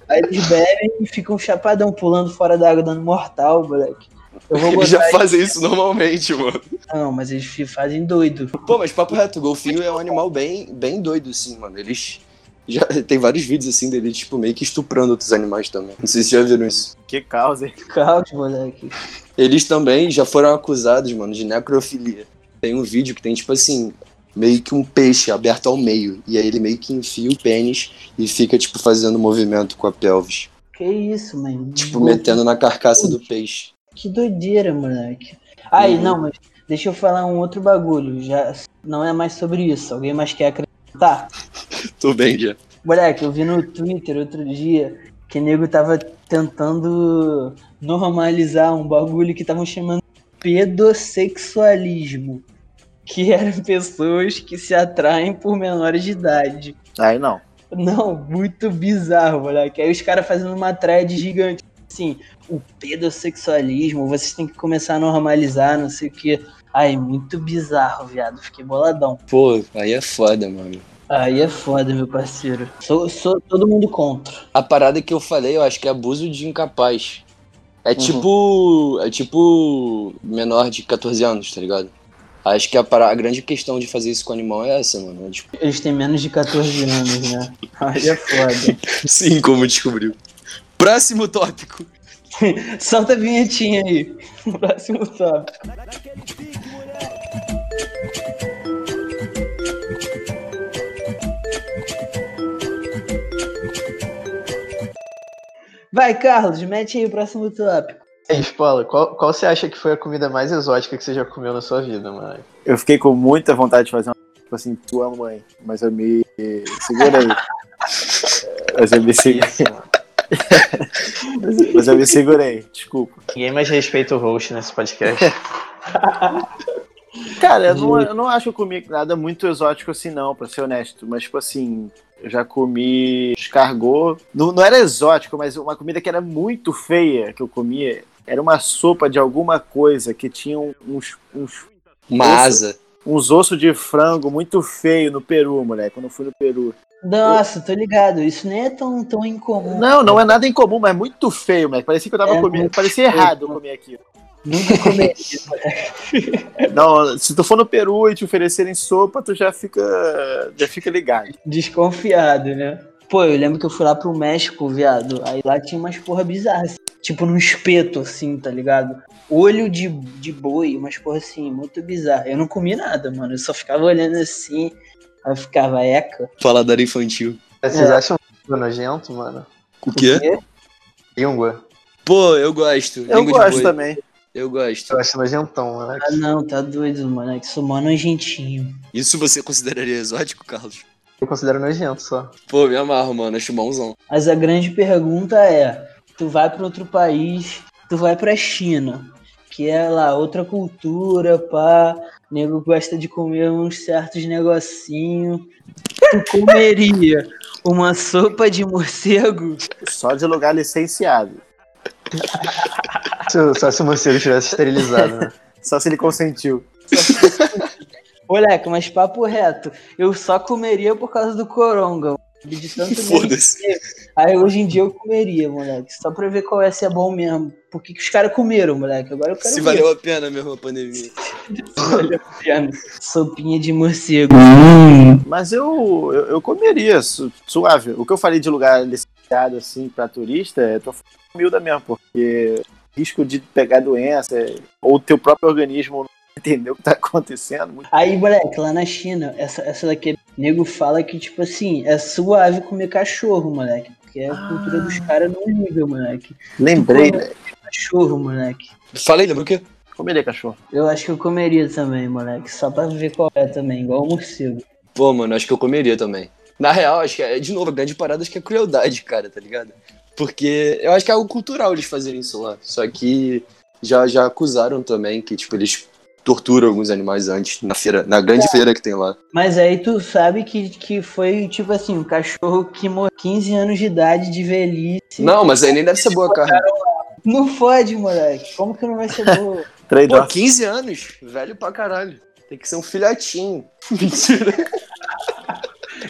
[SPEAKER 1] Aí eles bebem e ficam chapadão, pulando fora da água, dando mortal, moleque. Eu vou
[SPEAKER 2] Eles já fazem isso normalmente, mano.
[SPEAKER 1] Não, mas eles fazem doido.
[SPEAKER 2] Pô, mas papo reto, o golfinho é um animal bem, bem doido, assim, mano. Eles. Já, tem vários vídeos assim dele, tipo, meio que estuprando outros animais também. Não sei se já viram isso.
[SPEAKER 4] Que causa, hein?
[SPEAKER 1] Caos, moleque.
[SPEAKER 2] Eles também já foram acusados, mano, de necrofilia. Tem um vídeo que tem, tipo assim, meio que um peixe aberto ao meio. E aí ele meio que enfia o pênis e fica, tipo, fazendo movimento com a pelvis.
[SPEAKER 1] Que isso, mano?
[SPEAKER 2] Tipo, metendo na carcaça do peixe.
[SPEAKER 1] Que doideira, moleque. Aí,
[SPEAKER 2] Uhum.
[SPEAKER 1] não, mas deixa eu falar um outro bagulho. Já não é mais sobre isso. Alguém mais quer acrescentar?
[SPEAKER 2] Tô bem já.
[SPEAKER 1] Moleque, eu vi no Twitter outro dia que o nego tava tentando normalizar um bagulho que estavam chamando de pedossexualismo. Que eram pessoas que se atraem por menores de idade.
[SPEAKER 4] Aí não.
[SPEAKER 1] Não, muito bizarro, moleque. Aí os caras fazendo uma thread gigante. Assim, o pedossexualismo, vocês têm que começar a normalizar, não sei o que. Ai, muito bizarro, viado. Fiquei boladão.
[SPEAKER 2] Pô, aí é foda, mano.
[SPEAKER 1] Aí é foda, meu parceiro. Sou, sou todo mundo contra.
[SPEAKER 2] A parada que eu falei, eu acho que é abuso de incapaz. É tipo. É tipo. menor de 14 anos, tá ligado? Acho que a, a grande questão de fazer isso com o animal é essa, mano. É, tipo,
[SPEAKER 1] Eles têm menos de 14 anos, né? Aí é foda.
[SPEAKER 2] sim, como descobriu. Próximo tópico.
[SPEAKER 1] Solta a vinhetinha aí. Próximo tópico. Vai, Carlos, mete aí o próximo tópico.
[SPEAKER 3] Ei, Spola, qual, qual você acha que foi a comida mais exótica que você já comeu na sua vida, mano?
[SPEAKER 4] Eu fiquei com muita vontade de fazer uma. Tipo assim, tua mãe. Mas eu me segurei. mas eu me segurei. mas eu me segurei, desculpa.
[SPEAKER 3] Ninguém mais respeita o host nesse podcast.
[SPEAKER 4] Cara, eu não, eu não acho que eu comi nada muito exótico assim, não, pra ser honesto. Mas, tipo assim, eu já comi escargot. Não, não era exótico, mas uma comida que era muito feia que eu comia. Era uma sopa de alguma coisa que tinha um, uns, uns,
[SPEAKER 2] Uma asa.
[SPEAKER 4] uns ossos de frango muito feio no Peru, moleque, quando eu fui no Peru.
[SPEAKER 1] Nossa, tô ligado. Isso nem é tão, tão incomum.
[SPEAKER 4] Não, não é nada incomum, mas é muito feio, moleque. Parecia que eu tava
[SPEAKER 1] É
[SPEAKER 4] comendo. Parecia
[SPEAKER 1] feio.
[SPEAKER 4] errado eu comer aquilo.
[SPEAKER 1] Nunca comeria.
[SPEAKER 4] Não, se tu for no Peru e te oferecerem sopa, tu já fica. já fica ligado.
[SPEAKER 1] Desconfiado, né? Pô, eu lembro que eu fui lá pro México, viado. Aí lá tinha umas porra bizarras. Tipo num espeto, assim, tá ligado? Olho de, de boi, umas porra assim, muito bizarra. Eu não comi nada, mano. Eu só ficava olhando assim. Aí ficava eca.
[SPEAKER 2] Paladar infantil.
[SPEAKER 3] Vocês
[SPEAKER 1] É.
[SPEAKER 3] acham nojento, mano?
[SPEAKER 2] O quê?
[SPEAKER 3] Língua.
[SPEAKER 2] Pô, eu gosto.
[SPEAKER 4] Eu
[SPEAKER 2] Língua
[SPEAKER 4] gosto também.
[SPEAKER 2] Eu gosto.
[SPEAKER 3] Eu acho nojentão, mano.
[SPEAKER 1] Ah, não, tá doido, mano. É que sou mó nojentinho.
[SPEAKER 2] Isso você consideraria exótico, Carlos?
[SPEAKER 3] Eu considero nojento só.
[SPEAKER 2] Pô, me amarro, mano. Acho bonzão.
[SPEAKER 1] Mas a grande pergunta é: tu vai para outro país, tu vai pra China, que é lá outra cultura, pá. Nego gosta de comer uns certos negocinhos. Tu comeria uma sopa de morcego?
[SPEAKER 4] Só de lugar licenciado.
[SPEAKER 3] O- só se o morcego estivesse esterilizado, né?
[SPEAKER 4] Só se ele consentiu.
[SPEAKER 1] Moleque, mas papo reto, eu só comeria por causa do coronga. De tanto
[SPEAKER 2] Foda-se.
[SPEAKER 1] Aí hoje em dia eu comeria, moleque. Só pra ver qual é se é bom mesmo. Por que, que os caras comeram, moleque? Agora eu quero
[SPEAKER 2] Se
[SPEAKER 1] ver.
[SPEAKER 2] valeu a pena mesmo a pandemia.
[SPEAKER 1] Valeu a pena. Sopinha de morcego.
[SPEAKER 4] Mas eu, eu, eu comeria, su- suave. O que eu falei de lugar licenciado, assim, pra turista, é tô humilda mesmo, porque risco de pegar doença, ou teu próprio organismo não entender o que tá acontecendo. muito-
[SPEAKER 1] Aí, moleque, lá na China, essa, essa daqui, nego fala que, tipo assim, é suave comer cachorro, moleque. Porque a cultura dos caras não liga, moleque.
[SPEAKER 4] Lembrei, né?
[SPEAKER 1] Cachorro, moleque.
[SPEAKER 2] Falei, lembra o quê?
[SPEAKER 4] Comeria cachorro.
[SPEAKER 1] Eu acho que eu comeria também, moleque. Só pra ver qual é também, igual o morcego.
[SPEAKER 2] Pô, mano, acho que eu comeria também. Na real, acho que é, de novo, a grande parada acho que é crueldade, cara, tá ligado? Porque eu acho que é algo cultural eles fazerem isso lá. Só que já, já acusaram também que, tipo, eles torturam alguns animais antes, na feira, na grande feira que tem lá.
[SPEAKER 1] Mas aí tu sabe que, que foi, tipo assim, um cachorro que morreu 15 anos de idade, de velhice.
[SPEAKER 2] Não, mas aí nem deve ser boa carne.
[SPEAKER 1] Não fode, moleque. Como que não vai ser boa?
[SPEAKER 2] Pô,
[SPEAKER 4] Trade-off.
[SPEAKER 2] 15 anos, velho pra caralho. Tem que ser um filhotinho. Mentira.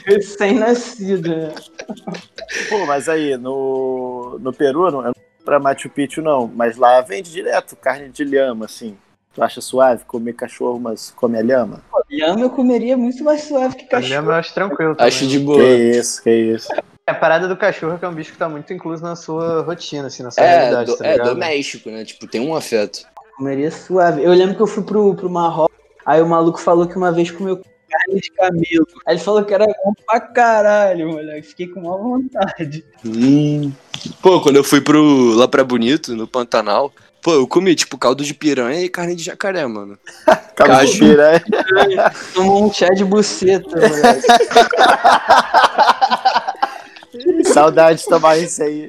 [SPEAKER 1] Recém-nascido, né?
[SPEAKER 4] Pô, mas aí, no, no Peru, não é pra Machu Picchu, não. Mas lá vende direto carne de lhama, assim. Tu acha suave comer cachorro, mas come a lhama?
[SPEAKER 1] Lhama eu comeria muito mais suave que
[SPEAKER 3] A
[SPEAKER 1] cachorro.
[SPEAKER 3] lhama eu acho tranquilo também.
[SPEAKER 2] Acho de
[SPEAKER 4] Que
[SPEAKER 2] boa.
[SPEAKER 4] isso, que isso.
[SPEAKER 3] É, a parada do cachorro é que é um bicho que tá muito incluso na sua rotina, assim, na sua
[SPEAKER 2] É,
[SPEAKER 3] realidade,
[SPEAKER 2] do,
[SPEAKER 3] tá
[SPEAKER 2] é
[SPEAKER 3] ligado?
[SPEAKER 2] doméstico, né? Tipo, tem um afeto.
[SPEAKER 1] Comeria suave. Eu lembro que eu fui pro, pro Marrocos, aí o maluco falou que uma vez comeu carne de camelo. Aí ele falou que era bom pra caralho, moleque. Fiquei com maior vontade.
[SPEAKER 2] Hum. Pô, quando eu fui pro, lá pra Bonito, no Pantanal, pô, eu comi, tipo, caldo de piranha e carne de jacaré, mano.
[SPEAKER 4] Cabo
[SPEAKER 2] Caju.
[SPEAKER 4] de piranha.
[SPEAKER 1] Tomou um chá de buceta, moleque.
[SPEAKER 4] Saudade de tomar isso aí.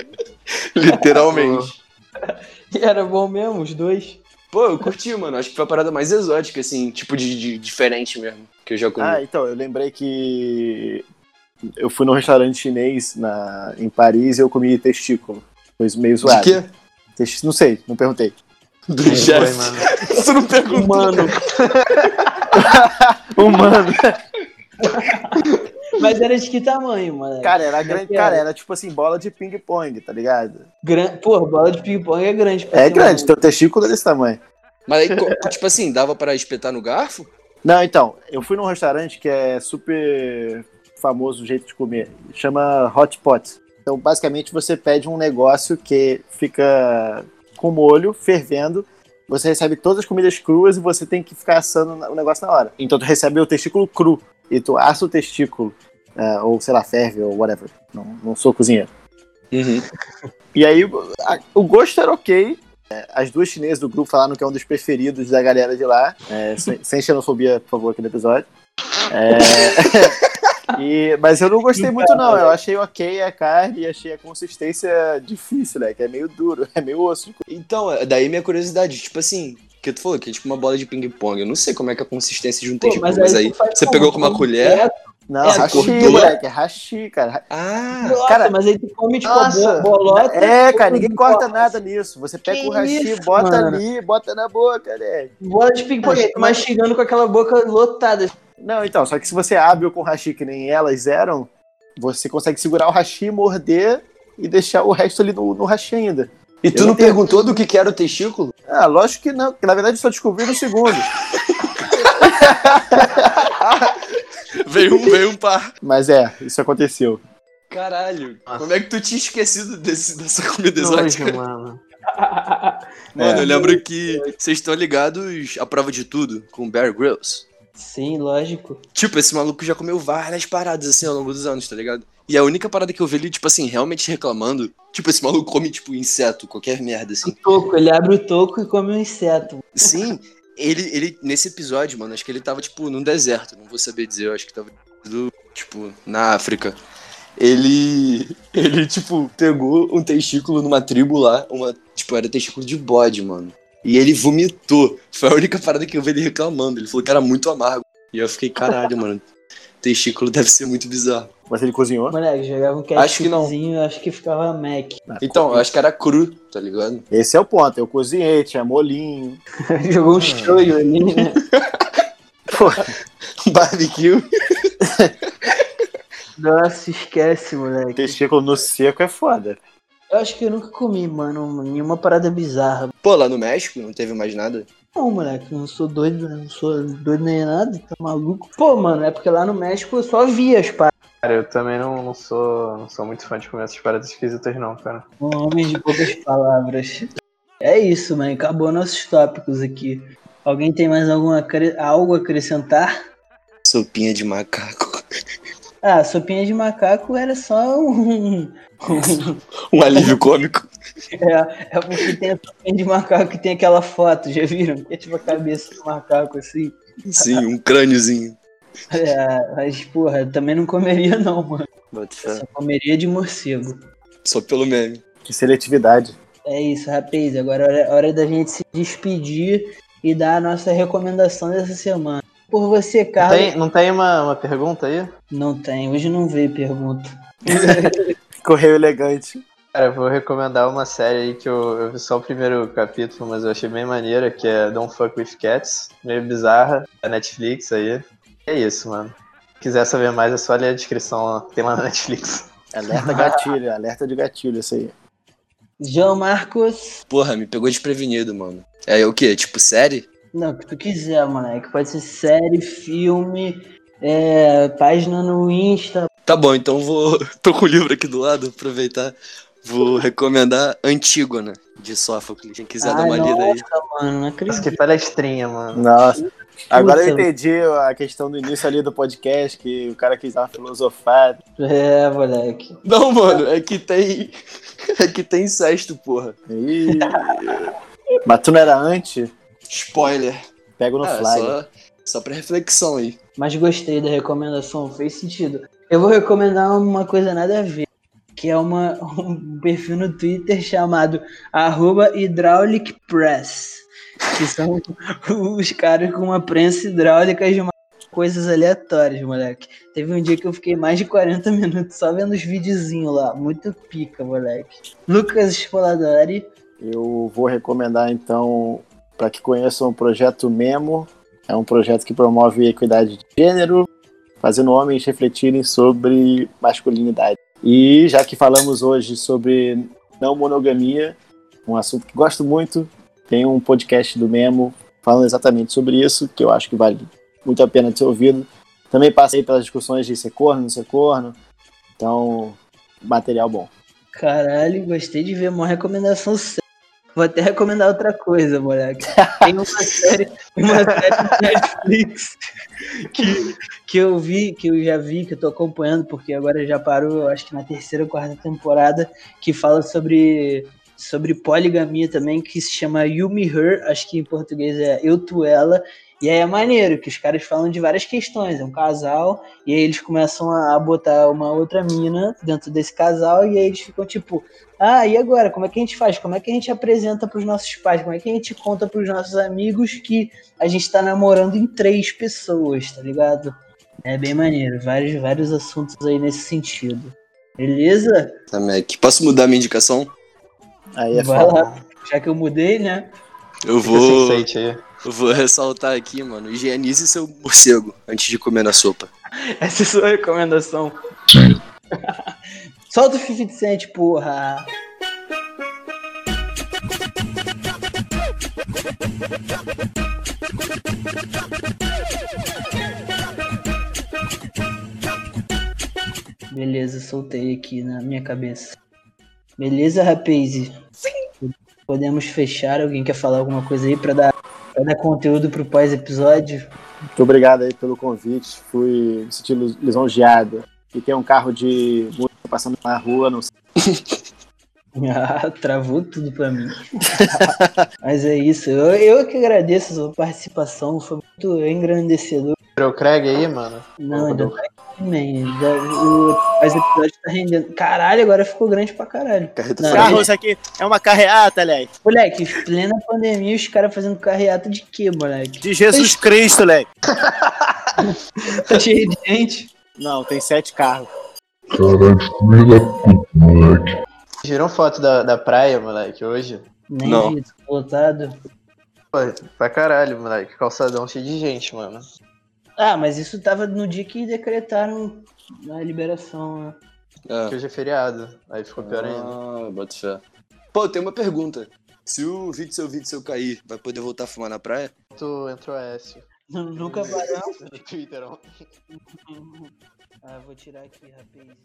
[SPEAKER 2] Literalmente.
[SPEAKER 1] E era bom mesmo, os dois.
[SPEAKER 2] Pô, eu curti, mano. Acho que foi a parada mais exótica, assim, tipo de, de diferente mesmo, que eu já comi.
[SPEAKER 4] Ah, então, eu lembrei que eu fui num restaurante chinês na, em Paris e eu comi testículo. Foi meio
[SPEAKER 2] de
[SPEAKER 4] zoado.
[SPEAKER 2] quê?
[SPEAKER 4] Não sei, não perguntei.
[SPEAKER 2] Do
[SPEAKER 3] Foi,
[SPEAKER 2] chefe.
[SPEAKER 3] mano.
[SPEAKER 2] Você não perguntou.
[SPEAKER 1] Mano.
[SPEAKER 4] Humano.
[SPEAKER 1] Mas era de que tamanho, moleque?
[SPEAKER 4] Cara, era grande,
[SPEAKER 1] era?
[SPEAKER 4] cara, era tipo assim, bola de ping-pong, tá ligado?
[SPEAKER 1] Gran... Pô, bola de ping-pong é grande.
[SPEAKER 4] É grande, teu testículo é desse tamanho.
[SPEAKER 2] Mas aí, tipo assim, dava pra espetar no garfo?
[SPEAKER 4] Não, então, eu fui num restaurante que é super famoso o jeito de comer. Chama Hot Pot. Então, basicamente, você pede um negócio que fica com molho, fervendo. Você recebe todas as comidas cruas e você tem que ficar assando o negócio na hora. Então, tu recebe o testículo cru e tu assa o testículo, é, ou sei lá, ferve, ou whatever. Não, não sou cozinheiro.
[SPEAKER 2] Uhum.
[SPEAKER 4] E aí, a- o gosto era ok. É, As duas chinesas do grupo falaram que é um dos preferidos da galera de lá. É, sem, sem xenofobia, por favor, aqui no episódio. É, e- mas eu não gostei muito, não. Eu achei ok a carne e achei a consistência difícil, né? Que é meio duro, é meio osso.
[SPEAKER 2] Então, é- daí minha curiosidade, tipo assim, que tu falou que é tipo uma bola de ping-pong. Eu não sei como é que é a consistência de um
[SPEAKER 1] Pô, mas
[SPEAKER 2] mas
[SPEAKER 1] aí
[SPEAKER 2] você pegou com uma colher.
[SPEAKER 1] direto?
[SPEAKER 4] Não,
[SPEAKER 1] É,
[SPEAKER 4] hashi, moleque, é hashi, cara.
[SPEAKER 2] Ah!
[SPEAKER 1] Nossa,
[SPEAKER 4] cara-
[SPEAKER 1] mas aí tu come tipo
[SPEAKER 3] Nossa.
[SPEAKER 1] bolota.
[SPEAKER 4] É, cara, ninguém corta nada nisso. Você pega
[SPEAKER 1] Que
[SPEAKER 4] o hashi,
[SPEAKER 1] isso,
[SPEAKER 4] bota
[SPEAKER 1] mano?
[SPEAKER 4] ali, bota na boca, né?
[SPEAKER 1] Bola de ping-pong, tu mastigando com aquela boca lotada.
[SPEAKER 4] Não, então, só que se você abre com hashi que nem elas eram, você consegue segurar o hashi, morder e deixar o resto ali no, no hashi ainda.
[SPEAKER 2] E tu
[SPEAKER 4] Eu
[SPEAKER 2] não
[SPEAKER 4] tenho-
[SPEAKER 2] perguntou do que, que era o testículo?
[SPEAKER 4] Ah, lógico que não, porque na verdade eu só descobri no segundo.
[SPEAKER 2] veio um, veio um par.
[SPEAKER 4] Mas é, isso aconteceu.
[SPEAKER 2] Caralho,
[SPEAKER 3] Nossa.
[SPEAKER 2] como é que tu tinha esquecido desse, dessa comida
[SPEAKER 3] Nojo,
[SPEAKER 2] exótica?
[SPEAKER 3] mano.
[SPEAKER 2] Mano,
[SPEAKER 4] É.
[SPEAKER 2] eu lembro que vocês estão ligados à prova de tudo com o Bear Grylls.
[SPEAKER 1] Sim, lógico.
[SPEAKER 2] Tipo, esse maluco já comeu várias paradas assim ao longo dos anos, tá ligado? E a única parada que eu vi ele, tipo assim, realmente reclamando, tipo, esse maluco come, tipo, inseto, qualquer merda,
[SPEAKER 1] O
[SPEAKER 2] assim.
[SPEAKER 1] toco, ele abre o toco e come um inseto.
[SPEAKER 2] Sim, ele, ele, nesse episódio, mano, acho que ele tava, tipo, num deserto, não vou saber dizer, eu acho que tava, tipo, na África. Ele, ele, tipo, pegou um testículo numa tribo lá, uma, tipo, era testículo de bode, mano. E ele vomitou. Foi a única parada que eu vi ele reclamando. Ele falou que era muito amargo. E eu fiquei, caralho, mano. Testículo deve ser muito bizarro.
[SPEAKER 4] Mas ele cozinhou?
[SPEAKER 1] Moleque, jogava um
[SPEAKER 2] Acho que não.
[SPEAKER 1] ketchupzinho, acho que ficava Mac.
[SPEAKER 2] Então, eu acho que era cru, tá ligado?
[SPEAKER 4] Esse é o ponto. Eu cozinhei, tinha molinho.
[SPEAKER 1] Jogou um shoyu ali, né?
[SPEAKER 2] Barbecue.
[SPEAKER 1] Nossa, esquece, moleque.
[SPEAKER 4] Testículo no seco é foda.
[SPEAKER 1] Eu acho que eu nunca comi, mano, nenhuma parada bizarra.
[SPEAKER 2] Pô, lá no México não teve mais nada.
[SPEAKER 1] Não, moleque, eu não sou doido, não sou doido nem nada, tá maluco. Pô, mano, é porque lá no México eu só via as paradas.
[SPEAKER 3] Cara, eu também não, não sou não sou muito fã de comer essas paradas esquisitas, não, cara.
[SPEAKER 1] Um homem de poucas palavras. É isso, mano. Acabou nossos tópicos aqui. Alguém tem mais alguma, algo a acrescentar?
[SPEAKER 2] Sopinha de macaco.
[SPEAKER 1] Ah, sopinha de macaco era só um.
[SPEAKER 2] Um alívio cômico.
[SPEAKER 1] é, é porque tem a de macaco que tem aquela foto, já viram? Que é tipo a cabeça do macaco assim.
[SPEAKER 2] Sim, um crâniozinho.
[SPEAKER 1] É, mas, porra, eu também não comeria, não, mano. Só comeria de morcego.
[SPEAKER 2] Só pelo meme.
[SPEAKER 4] Que seletividade.
[SPEAKER 1] É isso, rapaz. Agora é hora, hora da gente se despedir e dar a nossa recomendação dessa semana. Por você,
[SPEAKER 3] Não
[SPEAKER 1] Carlos.
[SPEAKER 3] tem, não tem uma, uma pergunta aí?
[SPEAKER 1] Não tem, hoje não veio pergunta.
[SPEAKER 4] Correio elegante.
[SPEAKER 3] Cara, eu vou recomendar uma série aí que eu, eu vi só o primeiro capítulo, mas eu achei bem maneira, que é Don't Fuck With Cats, meio bizarra, da Netflix aí. É isso, mano. Se quiser saber mais, é só ler a descrição lá, que tem lá na Netflix.
[SPEAKER 4] Alerta gatilho, alerta de gatilho, isso aí.
[SPEAKER 1] João Marcos.
[SPEAKER 2] Porra, me pegou desprevenido, mano. É o quê? Tipo, série?
[SPEAKER 1] Não, o que tu quiser, moleque. Pode ser série, filme, é, página no Insta.
[SPEAKER 2] Tá bom, então vou. Tô com o livro aqui do lado, aproveitar. Vou recomendar Antígona, de Sófocles. Quem quiser dar
[SPEAKER 1] Ai,
[SPEAKER 2] uma lida aí.
[SPEAKER 1] nossa, mano, não acredito.
[SPEAKER 3] que palestrinha, mano.
[SPEAKER 4] Nossa. Agora eu entendi a questão do início ali do podcast, que o cara quis dar uma filosofada.
[SPEAKER 1] É, moleque.
[SPEAKER 2] Não, mano, é que tem. É que tem incesto, porra.
[SPEAKER 4] Ih. Mas tu não era antes?
[SPEAKER 2] Spoiler.
[SPEAKER 4] Pega no
[SPEAKER 2] Ah,
[SPEAKER 4] flag.
[SPEAKER 2] só, só pra reflexão aí.
[SPEAKER 1] Mas gostei da recomendação, fez sentido. Eu vou recomendar uma coisa nada a ver, que é uma, um perfil no Twitter chamado arroba Hydraulic Press, que são os caras com uma prensa hidráulica de uma- coisas aleatórias, moleque. Teve um dia que eu fiquei mais de 40 minutos só vendo os videozinhos lá, muito pica, moleque. Lucas Spoladori,
[SPEAKER 4] Eu vou recomendar então para que conheçam o projeto Memo. É um projeto que promove equidade de gênero, fazendo homens refletirem sobre masculinidade. E já que falamos hoje sobre não monogamia, um assunto que gosto muito, tem um podcast do Memo falando exatamente sobre isso, que eu acho que vale muito a pena de ser ouvido. Também passei pelas discussões de ser corno, não ser corno. Então, material bom.
[SPEAKER 1] Caralho, gostei de ver uma recomendação séria. Vou até recomendar outra coisa, moleque. Tem uma série, uma série do Netflix que, que eu vi, que eu já vi, que eu tô acompanhando, porque agora já parou, acho que na terceira ou quarta temporada, que fala sobre, sobre poligamia também, que se chama You Me Her, acho que em português é Eu Tu Ela. E aí é maneiro, que os caras falam de várias questões. É um casal, e aí eles começam a botar uma outra mina dentro desse casal, e aí eles ficam tipo, ah, e agora? Como é que a gente faz? Como é que a gente apresenta pros nossos pais? Como é que a gente conta pros nossos amigos que a gente tá namorando em três pessoas, tá ligado? É bem maneiro, vários, vários assuntos aí nesse sentido. Beleza?
[SPEAKER 2] Tá, Mac. Posso mudar minha indicação?
[SPEAKER 4] Aí é
[SPEAKER 1] Vai
[SPEAKER 4] foda.
[SPEAKER 1] lá. Já que eu mudei, né?
[SPEAKER 2] Eu
[SPEAKER 3] Fica
[SPEAKER 2] vou. Eu vou ressaltar aqui, mano. Higienize seu morcego antes de comer na sopa.
[SPEAKER 1] Essa é a sua recomendação. Solta o 50 Cent, porra. Beleza, soltei aqui na minha cabeça. Beleza, rapaz? Sim. Podemos fechar? Alguém quer falar alguma coisa aí pra dar, pra dar conteúdo pro pós-episódio?
[SPEAKER 4] Muito obrigado aí pelo convite. Fui me senti lis- lisonjeado. E tem um carro de música passando na rua, não sei.
[SPEAKER 1] Ah, travou tudo pra mim. Mas é isso. Eu, eu que agradeço a sua participação. Foi muito engrandecedor.
[SPEAKER 3] Tirou o Craig aí, mano?
[SPEAKER 1] Não, ainda tá man. Ainda- O episódio tá rendendo. Caralho, agora ficou grande pra caralho. Não.
[SPEAKER 4] Carro, isso aqui é uma carreata, Léo.
[SPEAKER 1] Moleque, plena pandemia, os caras fazendo carreata de quê, moleque?
[SPEAKER 4] De Jesus Cristo, Léo.
[SPEAKER 1] Tá cheio de gente.
[SPEAKER 4] Não, tem sete carros.
[SPEAKER 6] Caralho, filho da puta, moleque.
[SPEAKER 3] Viram foto da, da praia, moleque, hoje?
[SPEAKER 1] Nem
[SPEAKER 2] Não.
[SPEAKER 1] vi, tá lotado.
[SPEAKER 3] Pô, pra caralho, moleque. Calçadão cheio de gente, mano.
[SPEAKER 1] Ah, mas isso tava no dia que decretaram a liberação, né?
[SPEAKER 2] É.
[SPEAKER 3] Que hoje é feriado. Aí ficou pior ainda.
[SPEAKER 2] Ah, bota fé. Pô, tem uma pergunta. Se o vídeo seu vídeo seu cair, vai poder voltar a fumar na praia?
[SPEAKER 3] Tu entrou Aécio.
[SPEAKER 1] Nunca parou.
[SPEAKER 3] No Twitter ontem.
[SPEAKER 1] Ah, vou tirar aqui, rapaz.